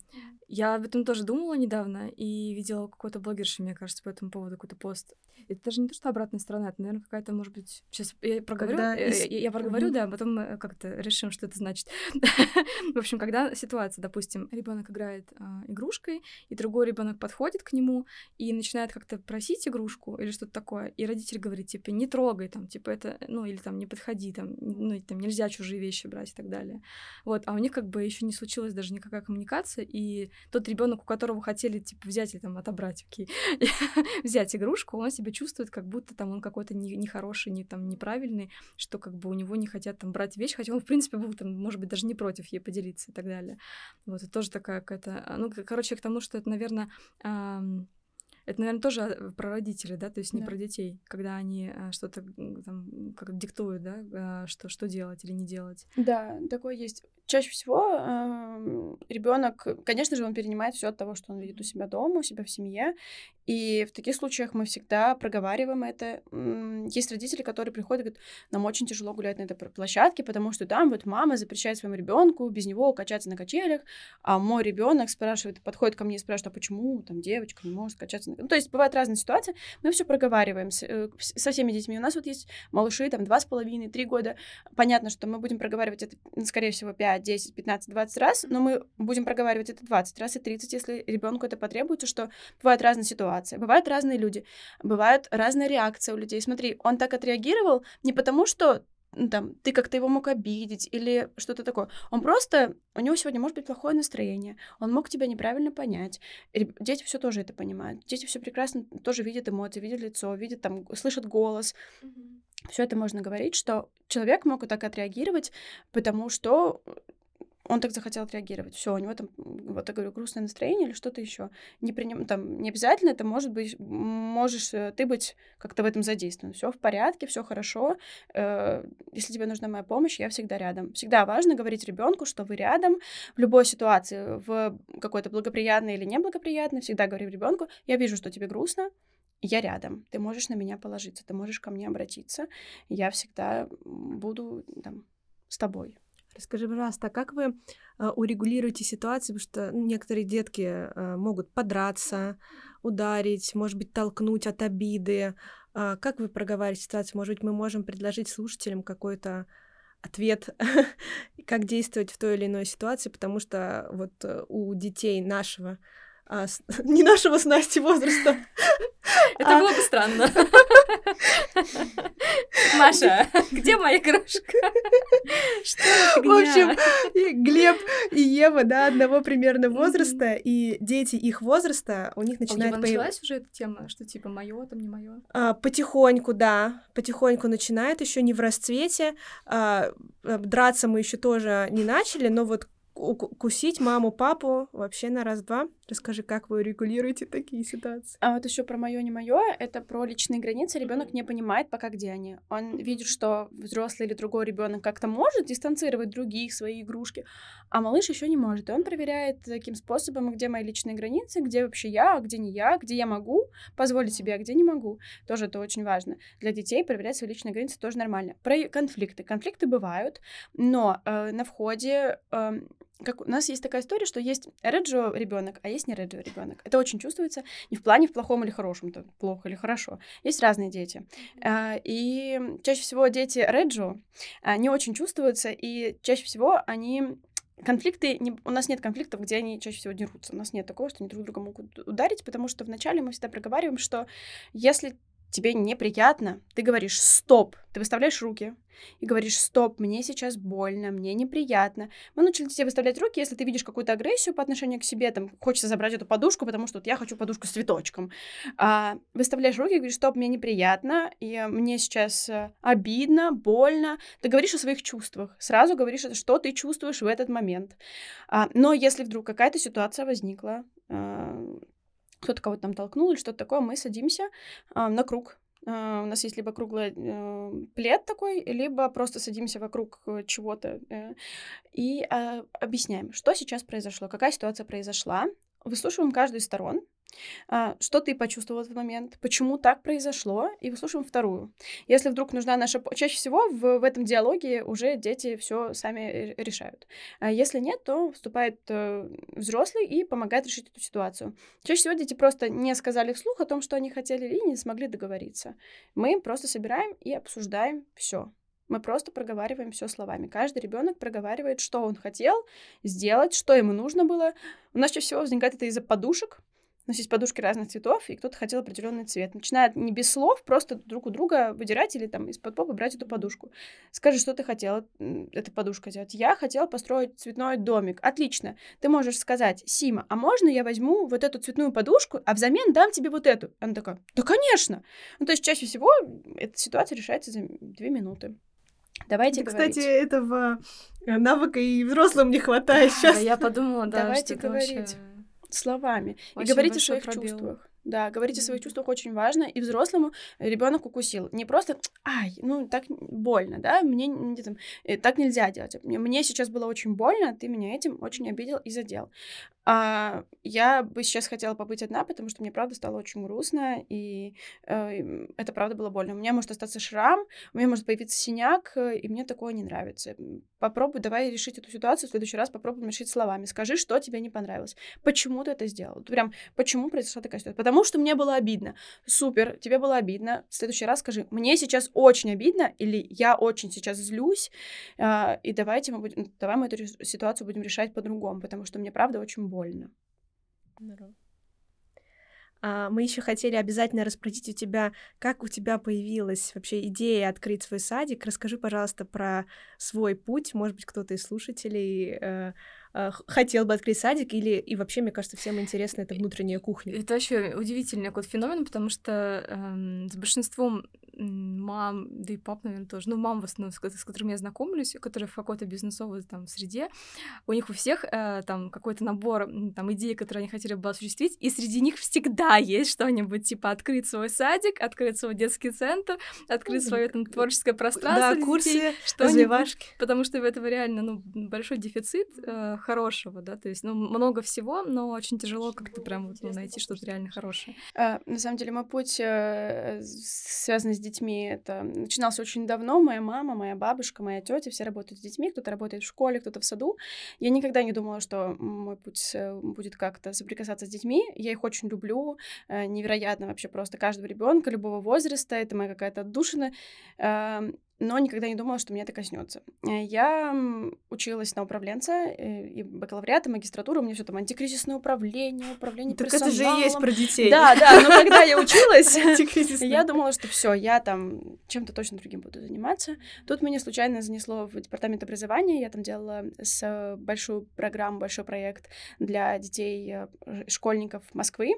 Я об этом тоже думала недавно и видела какой-то блогерши, мне кажется, по этому поводу какой-то пост. Это даже не то, что обратная сторона, это, наверное, какая-то, может быть... Сейчас я проговорю, когда я, из... я, я проговорю, mm-hmm. да, а потом мы как-то решим, что это значит. В общем, когда ситуация, допустим, ребенок играет а, игрушкой, и другой ребенок подходит к нему и начинает как-то просить игрушку или что-то такое, и родитель говорит, типа, не трогай, там, типа, это, ну, или там, не подходи, там, ну, там, нельзя чужие вещи брать и так далее. Вот, а у них как бы еще не случилась даже никакая коммуникация, и тот ребенок, у которого хотели, типа, взять или там отобрать, окей, взять игрушку, он себя чувствует, как будто там он какой-то нехороший, не, там, неправильный, что как бы у него не хотят там брать вещь, хотя он, в принципе, был там, может быть, даже не против ей поделиться и так далее. Вот, это тоже такая какая-то... А, ну, короче, к тому, что это, наверное, это, наверное, тоже а, про родителей, да, то есть не да. про детей, когда они а, что-то там как диктуют, да, а, что, что делать или не делать. Да, такое есть. Чаще всего э, ребенок, конечно же, он перенимает все от того, что он видит у себя дома, у себя в семье, и в таких случаях мы всегда проговариваем это. Есть родители, которые приходят и говорят, нам очень тяжело гулять на этой площадке, потому что там вот мама запрещает своему ребенку без него качаться на качелях, а мой ребенок спрашивает, подходит ко мне и спрашивает, а почему там девочка не может качаться на... Ну, то есть бывают разные ситуации, мы все проговариваем э, со всеми детьми. У нас вот есть малыши, там, два с половиной, три года. Понятно, что мы будем проговаривать это, скорее всего, 5, 10, 15, 20 раз, но мы будем проговаривать это 20 раз и 30, если ребенку это потребуется, что бывают разные ситуации ситуация. Бывают разные люди, бывают разная реакция у людей. Смотри, он так отреагировал не потому, что ну, там, ты как-то его мог обидеть или что-то такое. Он просто, у него сегодня может быть плохое настроение, он мог тебя неправильно понять. И дети все тоже это понимают. Дети все прекрасно тоже видят эмоции, видят лицо, видят там, слышат голос. Mm-hmm. Все это можно говорить, что человек мог так отреагировать, потому что он так захотел отреагировать. Все, у него там, вот я говорю, грустное настроение или что-то еще. Не приним, там, не обязательно это может быть, можешь э, ты быть как-то в этом задействован. Все в порядке, все хорошо. Э, если тебе нужна моя помощь, я всегда рядом. Всегда важно говорить ребенку, что вы рядом в любой ситуации, в какой-то благоприятной или неблагоприятной. Всегда говорю ребенку, я вижу, что тебе грустно, я рядом, ты можешь на меня положиться, ты можешь ко мне обратиться, я всегда буду там с тобой. Расскажи, пожалуйста, а как вы э, урегулируете ситуацию, потому что ну, некоторые детки э, могут подраться, ударить, может быть, толкнуть от обиды. Э, как вы проговариваете ситуацию? Может быть, мы можем предложить слушателям какой-то ответ, как действовать в той или иной ситуации, потому что вот э, у детей нашего а, с... не нашего с Настей возраста. Это а... было бы странно. Маша, где моя игрушка? Что В общем, Глеб и Ева, да, одного примерно возраста, и дети их возраста, у них начинает появляться... уже эта тема, что типа мое, там не мое? А, потихоньку, да, потихоньку начинает, еще не в расцвете. А, драться мы еще тоже не начали, но вот кусить маму, папу вообще на раз-два. Расскажи, как вы регулируете такие ситуации? А вот еще про мое не мое, это про личные границы. Ребенок не понимает пока, где они. Он видит, что взрослый или другой ребенок как-то может дистанцировать других, свои игрушки, а малыш еще не может. И он проверяет таким способом, где мои личные границы, где вообще я, а где не я, где я могу позволить себе, а где не могу. Тоже это очень важно. Для детей проверять свои личные границы тоже нормально. Про конфликты. Конфликты бывают, но э, на входе э, как у нас есть такая история, что есть реджо ребенок, а есть не реджо ребенок. Это очень чувствуется не в плане в плохом или хорошем, то плохо или хорошо. Есть разные дети. А, и чаще всего дети реджо не очень чувствуются, и чаще всего они конфликты, не, у нас нет конфликтов, где они чаще всего дерутся. У нас нет такого, что они друг друга могут ударить, потому что вначале мы всегда проговариваем, что если тебе неприятно, ты говоришь «стоп», ты выставляешь руки и говоришь «стоп, мне сейчас больно, мне неприятно». Мы научили тебе выставлять руки, если ты видишь какую-то агрессию по отношению к себе, там, хочется забрать эту подушку, потому что вот я хочу подушку с цветочком. А, выставляешь руки и говоришь «стоп, мне неприятно, и мне сейчас э, обидно, больно». Ты говоришь о своих чувствах, сразу говоришь, что ты чувствуешь в этот момент. А, но если вдруг какая-то ситуация возникла, а, кто-то кого-то там толкнул или что-то такое, мы садимся а, на круг. А, у нас есть либо круглый э, плед такой, либо просто садимся вокруг э, чего-то э, и э, объясняем, что сейчас произошло, какая ситуация произошла, выслушиваем каждую из сторон, что ты почувствовал в этот момент, почему так произошло, и выслушиваем вторую. Если вдруг нужна наша... Чаще всего в, в этом диалоге уже дети все сами решают. А если нет, то вступает э, взрослый и помогает решить эту ситуацию. Чаще всего дети просто не сказали вслух о том, что они хотели, и не смогли договориться. Мы просто собираем и обсуждаем все. Мы просто проговариваем все словами. Каждый ребенок проговаривает, что он хотел сделать, что ему нужно было. У нас чаще всего возникает это из-за подушек. У нас есть подушки разных цветов, и кто-то хотел определенный цвет. Начинает не без слов, просто друг у друга выдирать или там из-под попы брать эту подушку. Скажи, что ты хотела эта подушка делать. Я хотела построить цветной домик. Отлично. Ты можешь сказать, Сима, а можно я возьму вот эту цветную подушку, а взамен дам тебе вот эту? Она такая, да, конечно. Ну, то есть чаще всего эта ситуация решается за две минуты. Давайте да, говорить. Кстати, этого э, навыка и взрослым не хватает сейчас. Я подумала, да, Давайте говорить словами и говорить о своих пробел. чувствах. Да, говорить mm-hmm. о своих чувствах очень важно. И взрослому ребенок укусил. Не просто, ай, ну так больно, да, мне не, там, э, так нельзя делать. Мне, мне сейчас было очень больно, ты меня этим очень обидел и задел. А, я бы сейчас хотела побыть одна, потому что мне правда стало очень грустно, и э, это правда было больно. У меня может остаться шрам, у меня может появиться синяк, э, и мне такое не нравится. Попробуй, давай решить эту ситуацию в следующий раз, попробуй решить словами. Скажи, что тебе не понравилось. Почему ты это сделал? Прям, почему произошла такая ситуация? Потому что мне было обидно. Супер, тебе было обидно. В следующий раз скажи, мне сейчас очень обидно, или я очень сейчас злюсь, э, и давайте мы будем, давай мы эту ситуацию будем решать по-другому, потому что мне правда очень больно. Здорово. А, мы еще хотели обязательно расспросить у тебя, как у тебя появилась вообще идея открыть свой садик. Расскажи, пожалуйста, про свой путь. Может быть, кто-то из слушателей э, хотел бы открыть садик, или и вообще, мне кажется, всем интересна эта внутренняя кухня. Это вообще удивительный какой-то феномен, потому что э, с большинством мам, да и пап, наверное, тоже, ну, мам в основном, с, с которыми я знакомлюсь, которые в какой-то бизнесовой там среде, у них у всех э, там какой-то набор там идей, которые они хотели бы осуществить, и среди них всегда есть что-нибудь, типа открыть свой садик, открыть свой детский центр, открыть свое там творческое пространство. Да, курсы, развивашки. Потому что в этого реально, ну, большой дефицит э, хорошего, да, то есть, ну, много всего, но очень тяжело как-то прям ну, найти что-то реально хорошее. А, на самом деле, мой путь э, связан с детьми. Это начинался очень давно. Моя мама, моя бабушка, моя тетя, все работают с детьми. Кто-то работает в школе, кто-то в саду. Я никогда не думала, что мой путь э, будет как-то соприкасаться с детьми. Я их очень люблю. Э, невероятно вообще просто каждого ребенка, любого возраста. Это моя какая-то отдушина. Но никогда не думала, что меня это коснется. Э, я училась на управленца, э, и бакалавриат, и магистратура, у меня все там антикризисное управление, управление так персоналом. это же и есть про детей. Да, да, но когда я училась, я думала, что все, я там чем-то точно другим буду заниматься. Тут меня случайно занесло в департамент образования, я там делала с большую программу, большой проект для детей, э, школьников Москвы.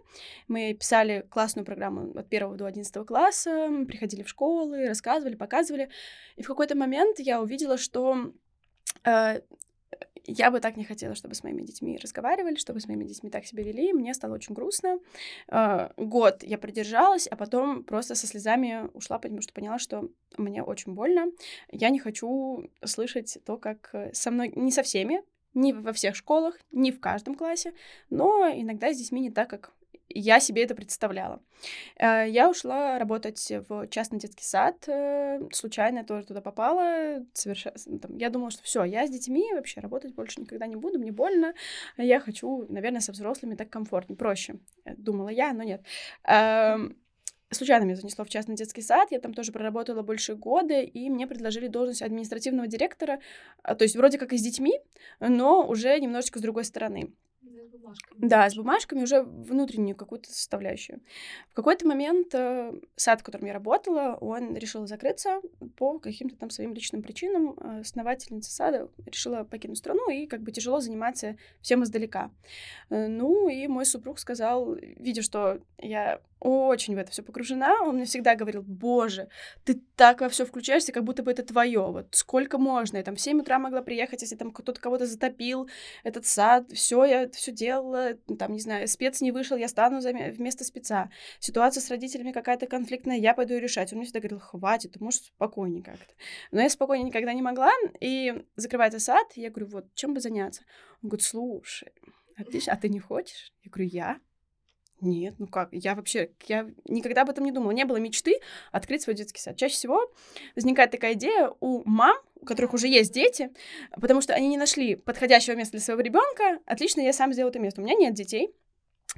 Мы писали классную программу от первого до одиннадцатого класса, приходили в школы, рассказывали, показывали. И в какой-то момент я увидела, что э, я бы так не хотела, чтобы с моими детьми разговаривали, чтобы с моими детьми так себя вели. Мне стало очень грустно. Э, год я продержалась, а потом просто со слезами ушла, потому что поняла, что мне очень больно. Я не хочу слышать то, как со мной, не со всеми, не во всех школах, не в каждом классе, но иногда с детьми не так, как я себе это представляла. Э, я ушла работать в частный детский сад, э, случайно тоже туда попала, совершенно, там, я думала, что все, я с детьми вообще работать больше никогда не буду, мне больно, я хочу, наверное, со взрослыми так комфортнее, проще, э, думала я, но нет. Эм, случайно меня занесло в частный детский сад, я там тоже проработала больше года, и мне предложили должность административного директора, то есть вроде как и с детьми, но уже немножечко с другой стороны бумажками. Да, с бумажками уже внутреннюю какую-то составляющую. В какой-то момент э, сад, в котором я работала, он решил закрыться по каким-то там своим личным причинам. Э, основательница сада решила покинуть страну, и как бы тяжело заниматься всем издалека. Э, ну, и мой супруг сказал, видя, что я очень в это все погружена. Он мне всегда говорил, боже, ты так во все включаешься, как будто бы это твое. Вот сколько можно? Я там в 7 утра могла приехать, если там кто-то кого-то затопил, этот сад, все, я все делала, там, не знаю, спец не вышел, я стану вместо спеца. Ситуация с родителями какая-то конфликтная, я пойду ее решать. Он мне всегда говорил, хватит, ты можешь спокойнее как-то. Но я спокойнее никогда не могла, и закрывается сад, я говорю, вот, чем бы заняться? Он говорит, слушай, а ты, а ты не хочешь? Я говорю, я? Нет, ну как? Я вообще, я никогда об этом не думала. Не было мечты открыть свой детский сад. Чаще всего возникает такая идея у мам, у которых уже есть дети, потому что они не нашли подходящего места для своего ребенка. Отлично, я сам сделаю это место. У меня нет детей.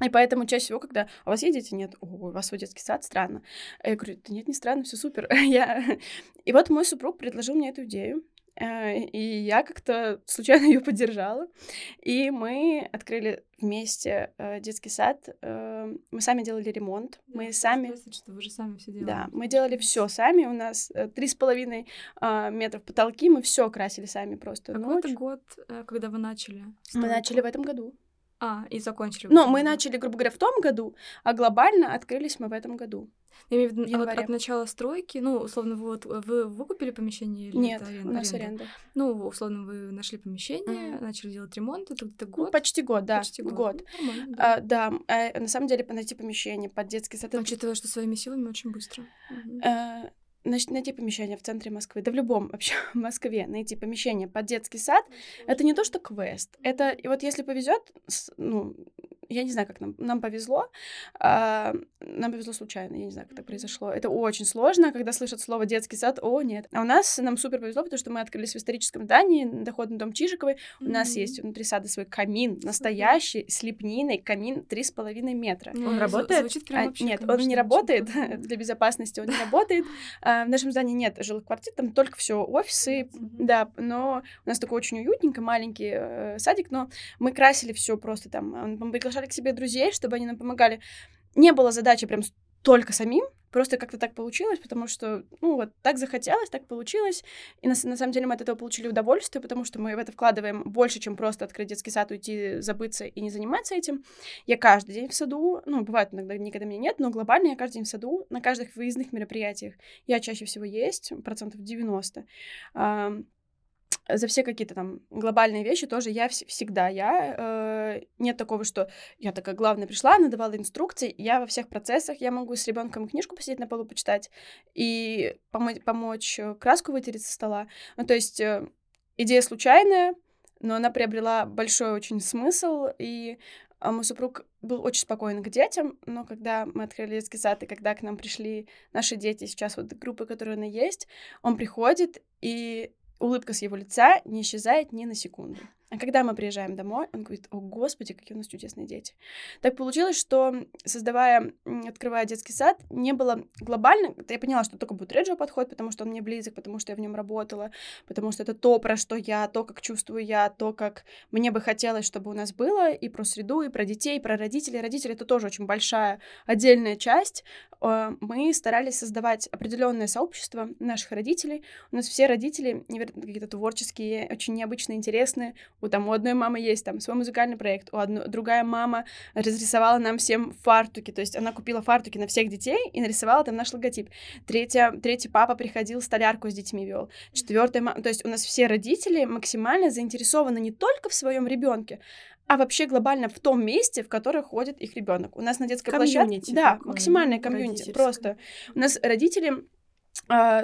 И поэтому чаще всего, когда у вас есть дети, нет, О, у вас свой детский сад, странно. Я говорю, да нет, не странно, все супер. я... И вот мой супруг предложил мне эту идею. Э, и я как-то случайно ее поддержала. И мы открыли вместе э, детский сад. Э, мы сами делали ремонт. Да, мы сами... что вы же сами все делали. Да, мы делали все сами. У нас три с половиной метров потолки. Мы все красили сами просто. Какой это год, когда вы начали? Мы начали в этом году. А, и закончили. Но мы начали, грубо говоря, в том году, а глобально открылись мы в этом году. Я имею в виду, а вот от начала стройки, ну, условно, вы, вот, вы выкупили помещение или Нет, это аренда? у нас аренда. Ну, условно, вы нашли помещение, mm. начали делать ремонт, это где-то ну, год? Ну, почти год, да, почти год. год. Ну, да. А, да, а, на самом деле, найти помещение под детский сад... Учитывая, что своими силами очень быстро. А, найти помещение в центре Москвы, да в любом вообще в Москве найти помещение под детский сад, это не то, что квест. Это, и вот если повезет, ну, я не знаю, как нам, нам повезло, а, нам повезло случайно, я не знаю, как это произошло. Это очень сложно, когда слышат слово детский сад, о, нет. А у нас нам супер повезло, потому что мы открылись в историческом здании, доходный дом Чижиковой, у mm-hmm. нас есть внутри сада свой камин, настоящий, с лепниной, камин три с половиной метра. Он работает? Звучит прям а, вообще, Нет, он не работает, для безопасности он не работает. А, в нашем здании нет жилых квартир, там только все офисы, да, но у нас такой очень уютненько, маленький э, садик, но мы красили все просто там, мы приглашали приглашали к себе друзей, чтобы они нам помогали. Не было задачи прям только самим, просто как-то так получилось, потому что, ну, вот так захотелось, так получилось, и на, на самом деле мы от этого получили удовольствие, потому что мы в это вкладываем больше, чем просто открыть детский сад, уйти, забыться и не заниматься этим. Я каждый день в саду, ну, бывает иногда, никогда меня нет, но глобально я каждый день в саду, на каждых выездных мероприятиях я чаще всего есть, процентов 90 за все какие-то там глобальные вещи тоже я вс- всегда я. Э, нет такого, что я такая главная пришла, надавала инструкции. Я во всех процессах, я могу с ребенком книжку посидеть на полу, почитать и помо- помочь э, краску вытереть со стола. Ну, то есть э, идея случайная, но она приобрела большой очень смысл, и а мой супруг был очень спокоен к детям, но когда мы открыли детский сад, и когда к нам пришли наши дети, сейчас вот группы, которые у нас есть, он приходит, и улыбка с его лица не исчезает ни на секунду. А когда мы приезжаем домой, он говорит, о, господи, какие у нас чудесные дети. Так получилось, что, создавая, открывая детский сад, не было глобально, я поняла, что только будет Реджио подход, потому что он мне близок, потому что я в нем работала, потому что это то, про что я, то, как чувствую я, то, как мне бы хотелось, чтобы у нас было, и про среду, и про детей, и про родителей. Родители — это тоже очень большая отдельная часть. Э, мы старались создавать определенное сообщество наших родителей. У нас все родители какие-то творческие, очень необычные, интересные, У, там, у одной мамы есть там свой музыкальный проект, у одной, другая мама разрисовала нам всем фартуки, то есть она купила фартуки на всех детей и нарисовала там наш логотип. Третья, третий папа приходил, столярку с детьми вел. Четвертая мама, то есть у нас все родители максимально заинтересованы не только в своем ребенке, а вообще глобально в том месте, в которое ходит их ребенок. У нас на детской площадке... Да, максимальное комьюнити. Просто. У нас родители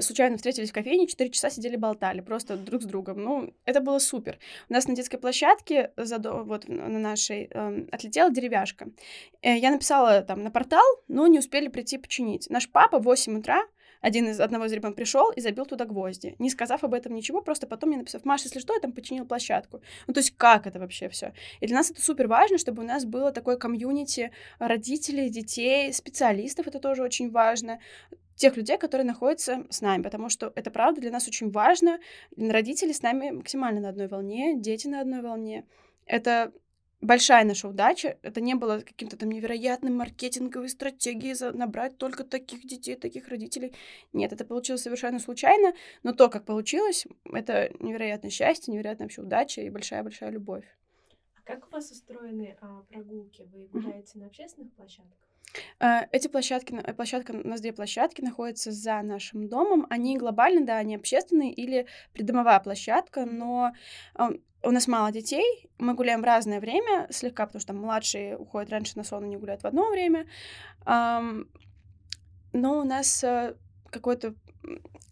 случайно встретились в кофейне, 4 часа сидели болтали просто друг с другом. Ну, это было супер. У нас на детской площадке, за, вот на нашей, э, отлетела деревяшка. Э, я написала там на портал, но не успели прийти починить. Наш папа в 8 утра один из одного из ребят пришел и забил туда гвозди, не сказав об этом ничего, просто потом мне написав, Маша, если что, я там починил площадку. Ну, то есть как это вообще все? И для нас это супер важно, чтобы у нас было такое комьюнити родителей, детей, специалистов, это тоже очень важно, тех людей, которые находятся с нами, потому что это правда для нас очень важно. Родители с нами максимально на одной волне, дети на одной волне. Это большая наша удача. Это не было каким-то там невероятным маркетинговой стратегией за набрать только таких детей, таких родителей. Нет, это получилось совершенно случайно, но то, как получилось, это невероятное счастье, невероятная вообще удача и большая-большая любовь. А как у вас устроены а, прогулки? Вы гуляете mm-hmm. на общественных площадках? А, эти площадки, площадка, у нас две площадки находятся за нашим домом. Они глобально, да, они общественные или придомовая площадка, но у нас мало детей, мы гуляем в разное время, слегка, потому что там младшие уходят раньше на сон, они гуляют в одно время. Но у нас э, какой-то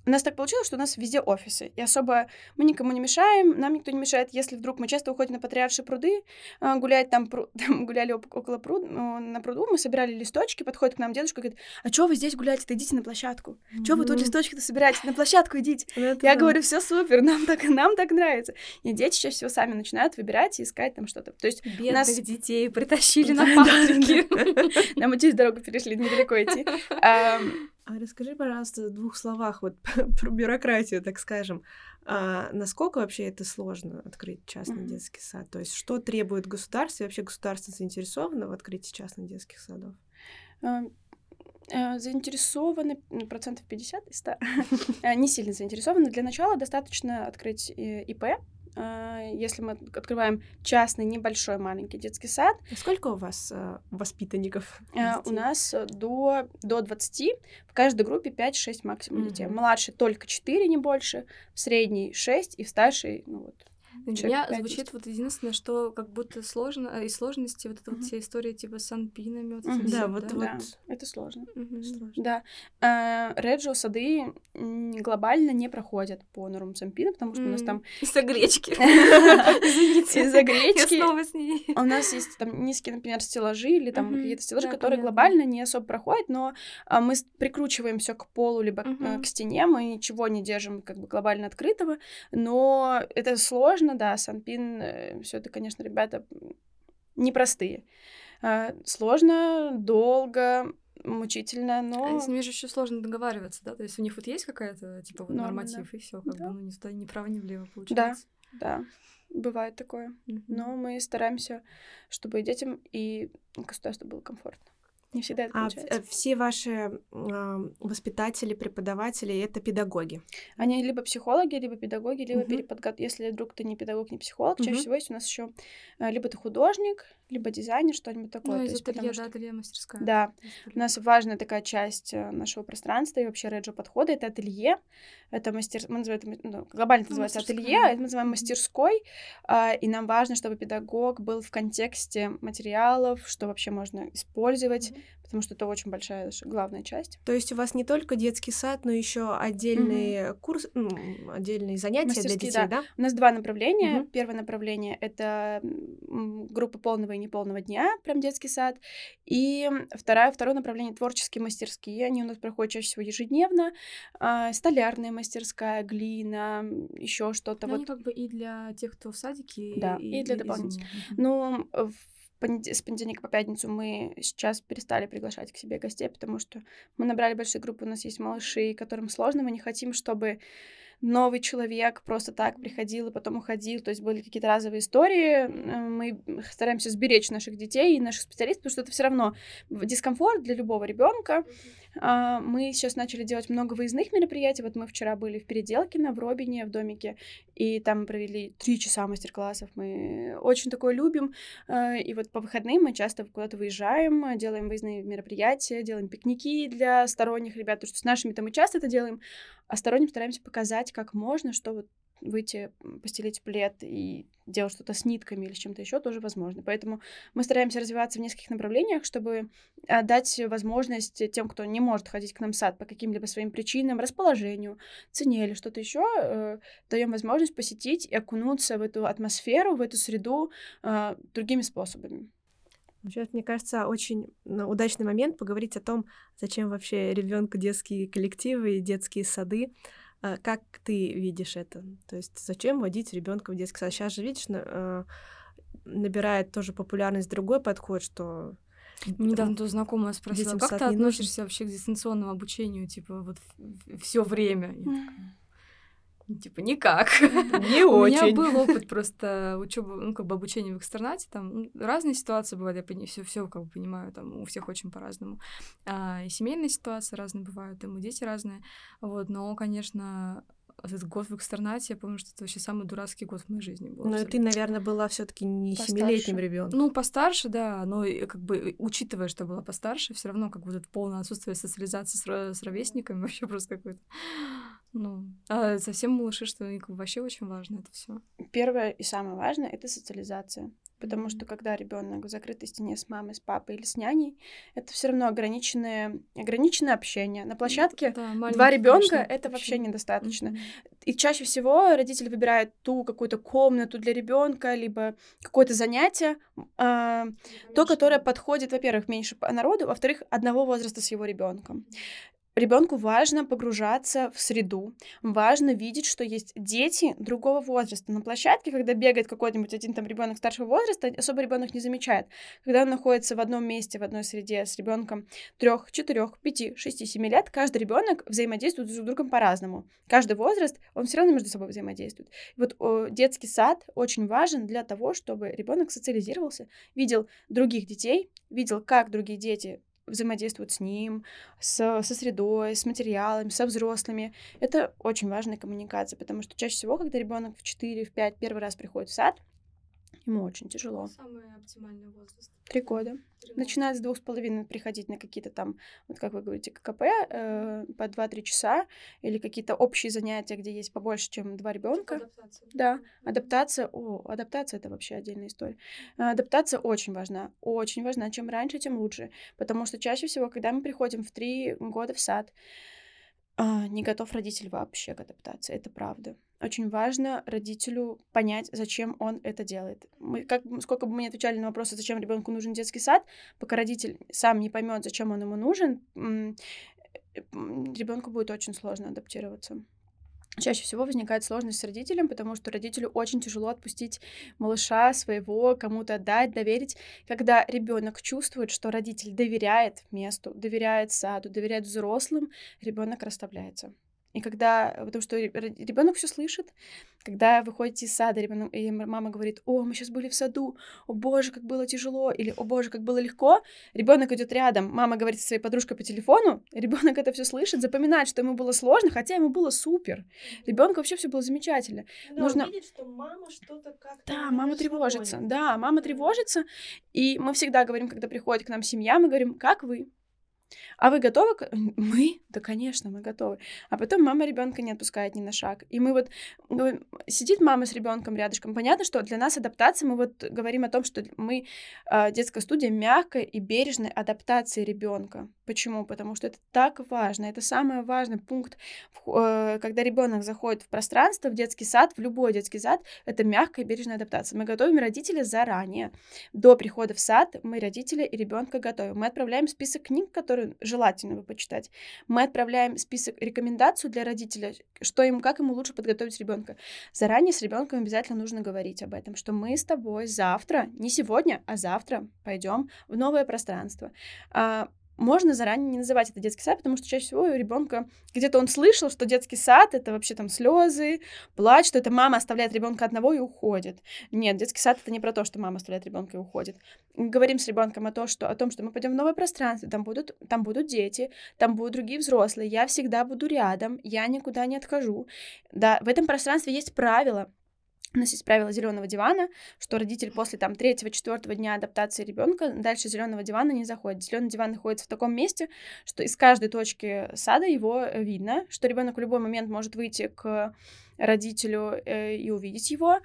у нас так получилось, что у нас везде офисы, и особо мы никому не мешаем, нам никто не мешает, если вдруг мы часто уходим на Патриаршие пруды, а, гулять там, пру... там гуляли около пруд, на пруду, мы собирали листочки, подходит к нам дедушка и говорит, а что вы здесь гуляете, то идите на площадку, что вы тут листочки-то собираете, на площадку идите. Я да. говорю, все супер, нам так, нам так нравится. И дети чаще всего сами начинают выбирать и искать там что-то. То есть Бедных нас... детей притащили на патрики. Нам через дорогу перешли, недалеко идти. А расскажи, пожалуйста, в двух словах вот про бюрократию, так скажем. А насколько вообще это сложно открыть частный mm-hmm. детский сад? То есть что требует государство? И вообще государство заинтересовано в открытии частных детских садов? Э, заинтересованы процентов 50 из 100. Э, не сильно заинтересованы. Для начала достаточно открыть э, ИП, а, если мы открываем частный небольшой маленький детский сад. Сколько у вас э, воспитанников? Э, у нас до, до 20, в каждой группе 5-6 максимум mm-hmm. детей. Младший только 4, не больше, в средней 6 и в старшей, ну вот, для меня звучит вот единственное, что как будто сложно, э, из сложности вот эта вот вся история типа с анпинами. Вот mm-hmm. Да, вот, да? вот. Да, это сложно. Mm-hmm. сложно. Да. Э, Реджио сады глобально не проходят по нормам санпина, потому что mm-hmm. у нас там... Из-за гречки. Извините. Из-за гречки. Я снова с ней. У нас есть там низкие, например, стеллажи или там какие-то стеллажи, которые глобально не особо проходят, но а, мы прикручиваем все к полу либо э, к стене, мы ничего не держим как бы глобально открытого, но это сложно, сложно, да, Санпин, э, все это, конечно, ребята непростые. А, сложно, долго, мучительно, но... А с ними же еще сложно договариваться, да? То есть у них вот есть какая-то, типа, вот Норма, норматив, да. и все, как да. бы, ну, ни сюда, ни вправо, ни влево получается. Да, да. Бывает такое. Mm-hmm. Но мы стараемся, чтобы и детям, и государству было комфортно. Не всегда это а получается. А все ваши э, воспитатели, преподаватели это педагоги? Они либо психологи, либо педагоги, либо угу. переподготовки. Если вдруг ты не педагог, не психолог, угу. чаще всего есть у нас еще э, либо ты художник, либо дизайнер, что-нибудь такое. Ну, из ателье, да, ателье, мастерская. Да, у нас важная такая часть э, нашего пространства и вообще реджо подхода — это ателье, это мастер... Мы называем это, ну, глобально это ну, называется ателье, а это мы называем мастерской, а, и нам важно, чтобы педагог был в контексте материалов, что вообще можно использовать, mm-hmm потому что это очень большая главная часть. То есть у вас не только детский сад, но еще отдельные угу. курсы, ну, отдельные занятия для детей, да. да? У нас два направления. Угу. Первое направление это группа полного и неполного дня, прям детский сад, и второе второе направление творческие мастерские. Они у нас проходят чаще всего ежедневно. А, столярная мастерская, глина, еще что-то. вот. Они как бы и для тех, кто в садике, да, и, и для дополнительных. Ну, с понедельника по пятницу мы сейчас перестали приглашать к себе гостей, потому что мы набрали большие группы, у нас есть малыши, которым сложно, мы не хотим, чтобы новый человек просто так приходил и потом уходил, то есть были какие-то разовые истории. Мы стараемся сберечь наших детей и наших специалистов, потому что это все равно дискомфорт для любого ребенка. А, мы сейчас начали делать много выездных мероприятий. Вот мы вчера были в Переделкино, в Робине, в домике, и там провели три часа мастер-классов. Мы очень такое любим. А, и вот по выходным мы часто куда-то выезжаем, делаем выездные мероприятия, делаем пикники для сторонних ребят, потому что с нашими-то мы часто это делаем, а сторонним стараемся показать, как можно, что вот выйти, постелить плед и делать что-то с нитками или с чем-то еще тоже возможно. Поэтому мы стараемся развиваться в нескольких направлениях, чтобы дать возможность тем, кто не может ходить к нам в сад по каким-либо своим причинам, расположению, цене или что-то еще, э, даем возможность посетить и окунуться в эту атмосферу, в эту среду э, другими способами. Сейчас, мне кажется, очень удачный момент поговорить о том, зачем вообще ребенку детские коллективы и детские сады. А, как ты видишь это? То есть зачем водить ребенка в детский сад? Сейчас же, видишь, а, набирает тоже популярность другой подход, что Недавно тут знакомая спросила, как ты относишься нужен? вообще к дистанционному обучению, типа вот все время? Я такая, типа, никак. Не очень. У меня был опыт просто учебы, ну, как бы обучения в экстернате, там ну, разные ситуации бывают, я все, все как бы понимаю, там у всех очень по-разному. А, и семейные ситуации разные бывают, там и дети разные, вот, но, конечно, этот год в экстернате, я помню, что это вообще самый дурацкий год в моей жизни был. Но ты, наверное, была все таки не семилетним ребенком. Ну, постарше, да, но как бы учитывая, что была постарше, все равно как бы это полное отсутствие социализации с, с ровесниками вообще просто какой-то ну, а совсем малыши, что вообще очень важно это все. Первое и самое важное это социализация. Потому что когда ребенок в закрытой стене с мамой, с папой или с няней, это все равно ограниченное, ограниченное общение. На площадке да, два ребенка это вообще недостаточно. Mm-hmm. И чаще всего родители выбирают ту какую-то комнату для ребенка, либо какое-то занятие, э, то, которое подходит, во-первых, меньше народу, во-вторых, одного возраста с его ребенком. Ребенку важно погружаться в среду, важно видеть, что есть дети другого возраста. На площадке, когда бегает какой-нибудь один там ребенок старшего возраста, особо ребенок не замечает. Когда он находится в одном месте, в одной среде с ребенком трех, четырех, пяти, шести, семи лет, каждый ребенок взаимодействует друг с другом по-разному. Каждый возраст, он все равно между собой взаимодействует. И вот о, детский сад очень важен для того, чтобы ребенок социализировался, видел других детей, видел, как другие дети взаимодействуют с ним, с, со средой, с материалами, со взрослыми. Это очень важная коммуникация, потому что чаще всего, когда ребенок в 4, в 5 первый раз приходит в сад, ему очень тяжело. Самый оптимальный возраст. Три года. Начинает с двух с половиной приходить на какие-то там, вот как вы говорите, ККП э, по 2-3 часа или какие-то общие занятия, где есть побольше, чем два ребенка. Адаптация. Да, адаптация. О, адаптация это вообще отдельная история. Адаптация очень важна, очень важна. Чем раньше, тем лучше, потому что чаще всего, когда мы приходим в три года в сад, а, не готов родитель вообще к адаптации, это правда. Очень важно родителю понять, зачем он это делает. Мы, как, сколько бы мы ни отвечали на вопросы, зачем ребенку нужен детский сад, пока родитель сам не поймет, зачем он ему нужен, ребенку будет очень сложно адаптироваться. Чаще всего возникает сложность с родителем, потому что родителю очень тяжело отпустить малыша своего, кому-то отдать, доверить. Когда ребенок чувствует, что родитель доверяет месту, доверяет саду, доверяет взрослым, ребенок расставляется. И когда, потому что ребенок все слышит, когда вы ходите из сада, ребенок, и мама говорит, о, мы сейчас были в саду, о боже, как было тяжело, или о боже, как было легко, ребенок идет рядом, мама говорит со своей подружкой по телефону, ребенок это все слышит, запоминает, что ему было сложно, хотя ему было супер. Ребенку вообще все было замечательно. Да, Нужно... видит, что мама что-то как-то... Да, мама тревожится, да, мама тревожится, и мы всегда говорим, когда приходит к нам семья, мы говорим, как вы? А вы готовы? Мы? Да, конечно, мы готовы. А потом мама ребенка не отпускает ни на шаг. И мы вот сидит мама с ребенком рядышком. Понятно, что для нас адаптация, мы вот говорим о том, что мы э, детская студия мягкой и бережной адаптации ребенка. Почему? Потому что это так важно. Это самый важный пункт, э, когда ребенок заходит в пространство, в детский сад, в любой детский сад, это мягкая и бережная адаптация. Мы готовим родителя заранее. До прихода в сад мы родителя и ребенка готовим. Мы отправляем список книг, которые желательно бы почитать. Мы отправляем список рекомендаций для родителя, что ему, как ему лучше подготовить ребенка. Заранее с ребенком обязательно нужно говорить об этом, что мы с тобой завтра, не сегодня, а завтра пойдем в новое пространство. Можно заранее не называть это детский сад, потому что чаще всего у ребенка где-то он слышал, что детский сад это вообще там слезы, плач, что это мама оставляет ребенка одного и уходит. Нет, детский сад это не про то, что мама оставляет ребенка и уходит. Говорим с ребенком о, том, что, о том, что мы пойдем в новое пространство, там будут, там будут дети, там будут другие взрослые, я всегда буду рядом, я никуда не отхожу. Да, в этом пространстве есть правила, у нас есть правило зеленого дивана, что родитель после там третьего, четвертого дня адаптации ребенка дальше зеленого дивана не заходит. Зеленый диван находится в таком месте, что из каждой точки сада его видно, что ребенок в любой момент может выйти к родителю э, и увидеть его.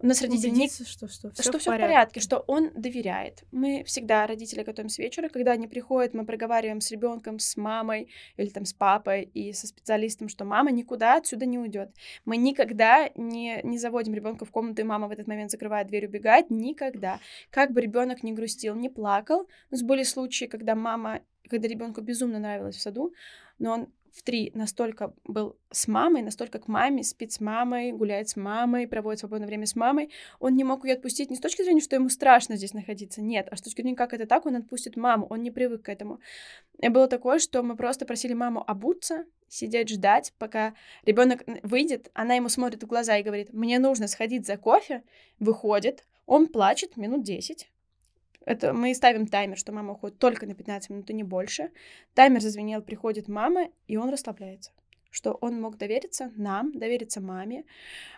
У нас родители не... что, что, что, все, что в, все порядке. в порядке, что он доверяет. Мы всегда родители готовим с вечера, когда они приходят, мы проговариваем с ребенком, с мамой или там с папой и со специалистом, что мама никуда отсюда не уйдет. Мы никогда не, не заводим ребенка в комнату, и мама в этот момент закрывает дверь, убегает. Никогда. Как бы ребенок не грустил, не плакал. У нас были случаи, когда мама, когда ребенку безумно нравилось в саду, но он в три настолько был с мамой, настолько к маме, спит с мамой, гуляет с мамой, проводит свободное время с мамой, он не мог ее отпустить не с точки зрения, что ему страшно здесь находиться, нет, а с точки зрения, как это так, он отпустит маму, он не привык к этому. И было такое, что мы просто просили маму обуться, сидеть ждать, пока ребенок выйдет, она ему смотрит в глаза и говорит, мне нужно сходить за кофе, выходит, он плачет минут 10, это мы ставим таймер, что мама уходит только на 15 минут и не больше. Таймер зазвенел, приходит мама, и он расслабляется. Что он мог довериться нам, довериться маме,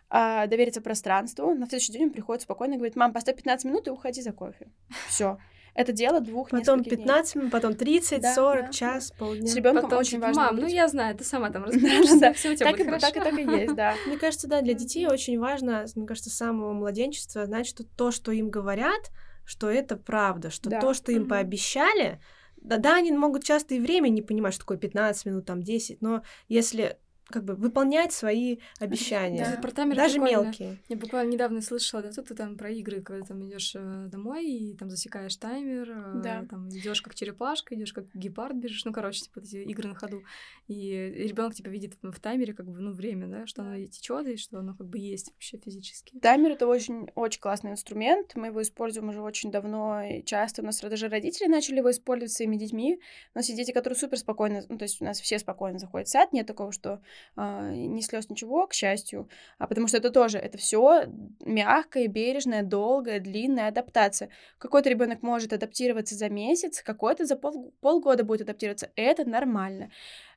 э, довериться пространству. На следующий день он приходит спокойно и говорит, мам, поставь 15 минут и уходи за кофе. Все. Это дело двух Потом 15 минут, потом 30, да, 40, да, час, да. полдня. С ребенком потом, очень типа, важно. Мам, ну я знаю, ты сама там разбираешься, все у тебя будет хорошо. Так и так и есть, да. Мне кажется, да, для детей очень важно, мне кажется, с самого младенчества знать, что то, что им говорят, что это правда, что да. то, что им mm-hmm. пообещали, да, да, они могут часто и время не понимать, что такое 15 минут, там 10, но если как бы выполнять свои обещания. Да, про таймер даже мелкие. Я буквально недавно слышала, да, тут ты там про игры, когда там идешь э, домой и там засекаешь таймер, э, да. там идешь как черепашка, идешь как гепард бежишь, ну короче, типа эти игры на ходу, и ребенок типа видит в таймере как бы ну время, да, что оно течет и что оно как бы есть вообще физически. Таймер это очень очень классный инструмент, мы его используем уже очень давно и часто. У нас даже родители начали его использовать своими детьми. У нас есть дети, которые супер спокойно, ну то есть у нас все спокойно заходят в сад, нет такого, что а, ни слез, ничего, к счастью, а потому что это тоже, это все мягкая, бережная, долгая, длинная адаптация. Какой-то ребенок может адаптироваться за месяц, какой-то за пол, полгода будет адаптироваться. Это нормально.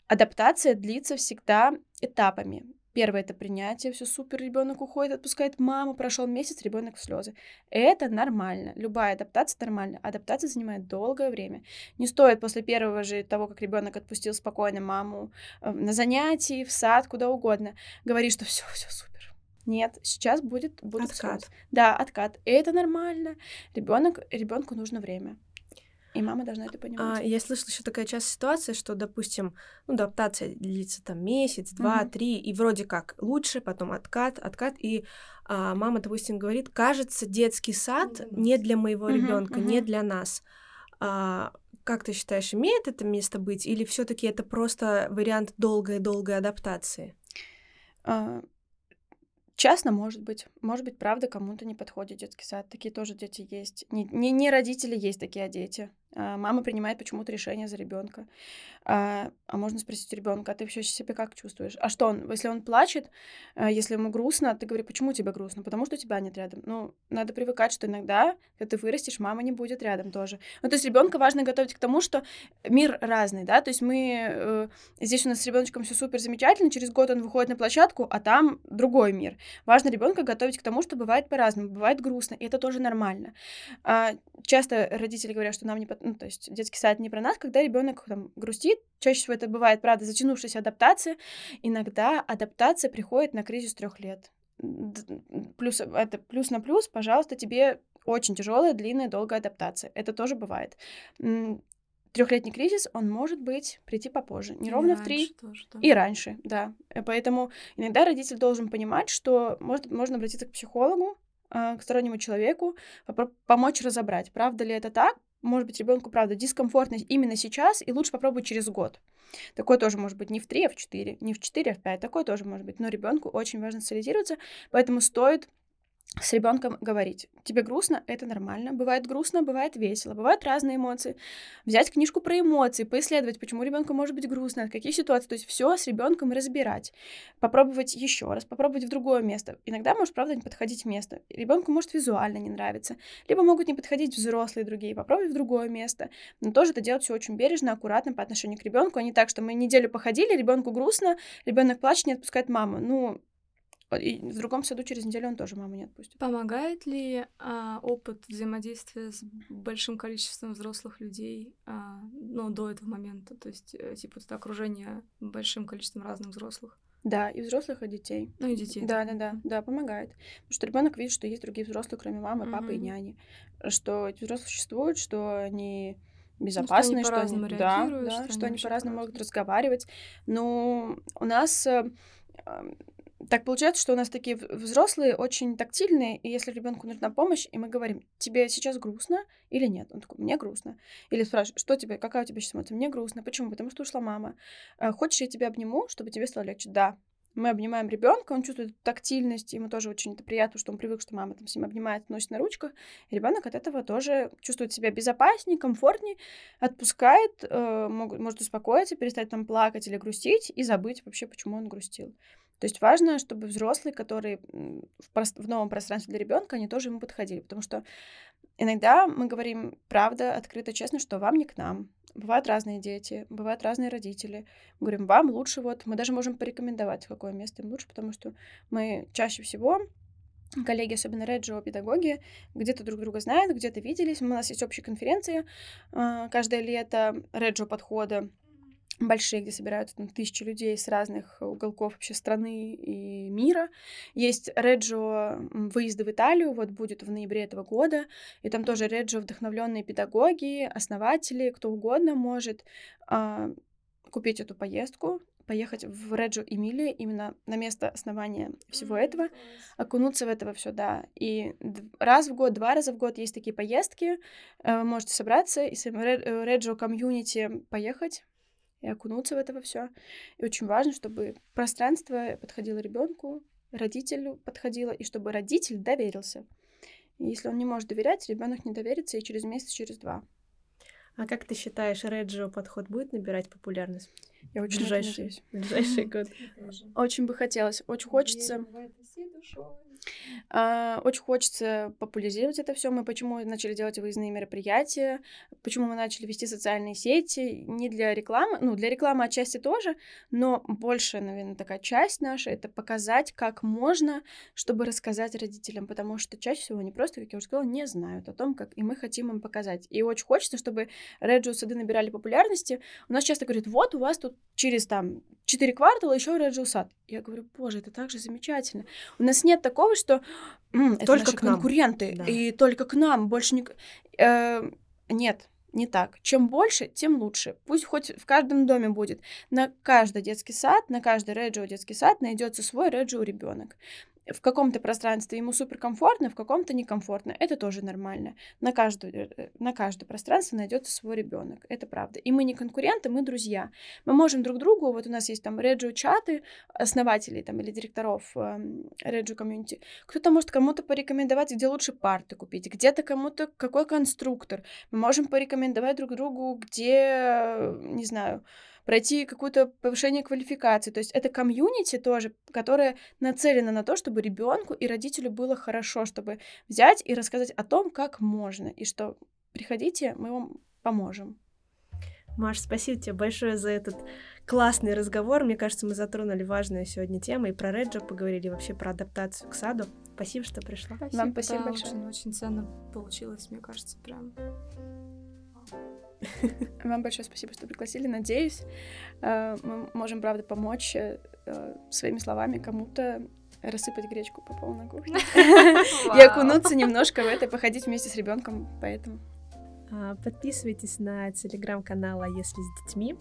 Адаптация длится всегда этапами. Первое это принятие, все супер, ребенок уходит, отпускает маму, прошел месяц, ребенок в слезы. Это нормально. Любая адаптация нормальна. Адаптация занимает долгое время. Не стоит после первого же того, как ребенок отпустил спокойно маму э, на занятии, в сад, куда угодно, говорить, что все, все супер. Нет, сейчас будет, будет откат. Слезы. Да, откат. И это нормально. Ребенок, ребенку нужно время. И мама должна это понимать. А, я слышала еще такая часть ситуации, что, допустим, ну, адаптация длится там месяц, два, mm-hmm. три, и вроде как лучше, потом откат, откат, и а, мама, допустим, говорит, кажется, детский сад не для моего mm-hmm, ребенка, mm-hmm. не для нас. А, как ты считаешь, имеет это место быть, или все-таки это просто вариант долгой-долгой адаптации? А, Честно, может быть. Может быть, правда, кому-то не подходит детский сад. Такие тоже дети есть. Не, не, не родители есть такие, а дети. А, мама принимает почему-то решение за ребенка. А, а можно спросить ребенка, а ты вообще себя как чувствуешь? А что он, если он плачет, а, если ему грустно, ты говоришь, почему тебе грустно? Потому что тебя нет рядом. Ну, надо привыкать, что иногда, когда ты вырастешь, мама не будет рядом тоже. Ну, то есть ребенка важно готовить к тому, что мир разный, да, то есть мы э, здесь у нас с ребеночком все супер замечательно, через год он выходит на площадку, а там другой мир. Важно ребенка готовить к тому, что бывает по-разному, бывает грустно, и это тоже нормально. А, часто родители говорят, что нам не, ну, то есть детский сад не про нас, когда ребенок там грустит, чаще всего это бывает, правда, затянувшаяся адаптация, иногда адаптация приходит на кризис трех лет. Плюс это плюс на плюс, пожалуйста, тебе очень тяжелая, длинная, долгая адаптация. Это тоже бывает. Трехлетний кризис, он может быть прийти попозже, не и ровно в три тоже, да. и раньше, да. Э, поэтому иногда родитель должен понимать, что может, можно обратиться к психологу, а, к стороннему человеку, помочь разобрать, правда ли это так, может быть, ребенку, правда, дискомфортно именно сейчас, и лучше попробовать через год. Такое тоже может быть не в 3, а в 4, не в 4, а в 5, такое тоже может быть. Но ребенку очень важно социализироваться, поэтому стоит с ребенком говорить. Тебе грустно, это нормально. Бывает грустно, бывает весело, бывают разные эмоции. Взять книжку про эмоции, поисследовать, почему ребенку может быть грустно, от каких ситуаций. То есть все с ребенком разбирать. Попробовать еще раз, попробовать в другое место. Иногда может, правда, не подходить место. Ребенку может визуально не нравиться. Либо могут не подходить взрослые другие. Попробовать в другое место. Но тоже это делать все очень бережно, аккуратно по отношению к ребенку, а не так, что мы неделю походили, ребенку грустно, ребенок плачет, не отпускает маму. Ну, и в другом саду через неделю он тоже маму не отпустит. Помогает ли а, опыт взаимодействия с большим количеством взрослых людей, а, ну, до этого момента? То есть, э, типа, это окружение большим количеством разных взрослых? Да, и взрослых, и детей. Ну, и детей. Да, да, да, да, помогает. Потому что ребенок видит, что есть другие взрослые, кроме мамы, папы mm-hmm. и няни. Что эти взрослые существуют, что они безопасны, ну, что они, что они да, да, что, что они по-разному могут разговаривать. Но у нас э, так получается, что у нас такие взрослые очень тактильные, и если ребенку нужна помощь, и мы говорим, тебе сейчас грустно или нет? Он такой, мне грустно. Или спрашивает, что тебе, какая у тебя сейчас эмоция? Мне грустно. Почему? Потому что ушла мама. «Э, хочешь, я тебя обниму, чтобы тебе стало легче? Да. Мы обнимаем ребенка, он чувствует тактильность, ему тоже очень это приятно, что он привык, что мама там с ним обнимает, носит на ручках. Ребенок от этого тоже чувствует себя безопаснее, комфортнее, отпускает, э, может успокоиться, перестать там плакать или грустить и забыть вообще, почему он грустил. То есть важно, чтобы взрослые, которые в, прост... в новом пространстве для ребенка, они тоже ему подходили, потому что иногда мы говорим правда, открыто, честно, что вам не к нам. Бывают разные дети, бывают разные родители. Мы говорим, вам лучше вот, мы даже можем порекомендовать, какое место им лучше, потому что мы чаще всего коллеги, особенно реджио педагоги, где-то друг друга знают, где-то виделись. У нас есть общие конференции а, каждое лето реджио подхода большие, где собираются там тысячи людей с разных уголков вообще страны и мира. Есть Реджо выезды в Италию, вот будет в ноябре этого года, и там тоже Реджо вдохновленные педагоги, основатели, кто угодно может а, купить эту поездку, поехать в Реджо Эмилия, именно на место основания всего этого, окунуться в это все, да. И раз в год, два раза в год есть такие поездки, э, вы можете собраться и с Реджо комьюнити поехать, и окунуться в это все. И очень важно, чтобы пространство подходило ребенку, родителю подходило, и чтобы родитель доверился. И если он не может доверять, ребенок не доверится и через месяц, через два. А как ты считаешь, Реджио подход будет набирать популярность? Я очень ближайший, ближайший год. Очень бы хотелось, очень хочется. А, очень хочется популяризировать это все. Мы почему начали делать выездные мероприятия, почему мы начали вести социальные сети, не для рекламы, ну, для рекламы отчасти тоже, но больше, наверное, такая часть наша — это показать, как можно, чтобы рассказать родителям, потому что чаще всего они просто, как я уже сказала, не знают о том, как, и мы хотим им показать. И очень хочется, чтобы Реджио сады набирали популярности. У нас часто говорят, вот у вас тут через там четыре квартала еще Реджио сад. Я говорю, боже, это так же замечательно. У нас нет такого, что это только наши к нам. конкуренты, да. и только к нам, больше не... Э, нет, не так. Чем больше, тем лучше. Пусть хоть в каждом доме будет. На каждый детский сад, на каждый Реджио детский сад найдется свой Реджио ребенок в каком-то пространстве ему суперкомфортно, в каком-то некомфортно. Это тоже нормально. На каждое, э, на каждое пространство найдется свой ребенок. Это правда. И мы не конкуренты, мы друзья. Мы можем друг другу, вот у нас есть там реджио чаты основателей там или директоров реджио комьюнити. Кто-то может кому-то порекомендовать, где лучше парты купить, где-то кому-то какой конструктор. Мы можем порекомендовать друг другу, где, не знаю, пройти какое-то повышение квалификации. То есть это комьюнити тоже, которое нацелено на то, чтобы ребенку и родителю было хорошо, чтобы взять и рассказать о том, как можно, и что приходите, мы вам поможем. Маш, спасибо тебе большое за этот классный разговор. Мне кажется, мы затронули важную сегодня тему и про Реджо поговорили, вообще про адаптацию к саду. Спасибо, что пришла. Спасибо, Вам спасибо да, большое. Очень, очень ценно получилось, мне кажется, прям. Вам большое спасибо, что пригласили. Надеюсь, э, мы можем, правда, помочь э, своими словами кому-то рассыпать гречку по полной кухне и окунуться немножко в это, походить вместе с ребенком. Поэтому а, подписывайтесь на телеграм-канал «А если с детьми».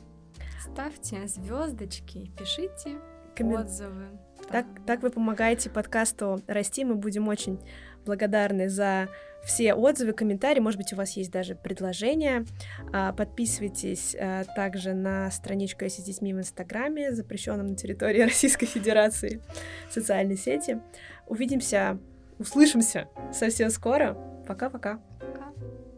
Ставьте звездочки, пишите Коммен... отзывы. Так, так вы помогаете подкасту расти. Мы будем очень благодарны за все отзывы, комментарии. Может быть, у вас есть даже предложения. А, подписывайтесь а, также на страничку «Если с детьми» в Инстаграме, запрещенном на территории Российской Федерации социальной сети. Увидимся услышимся совсем скоро. Пока-пока. Пока. -пока. Пока.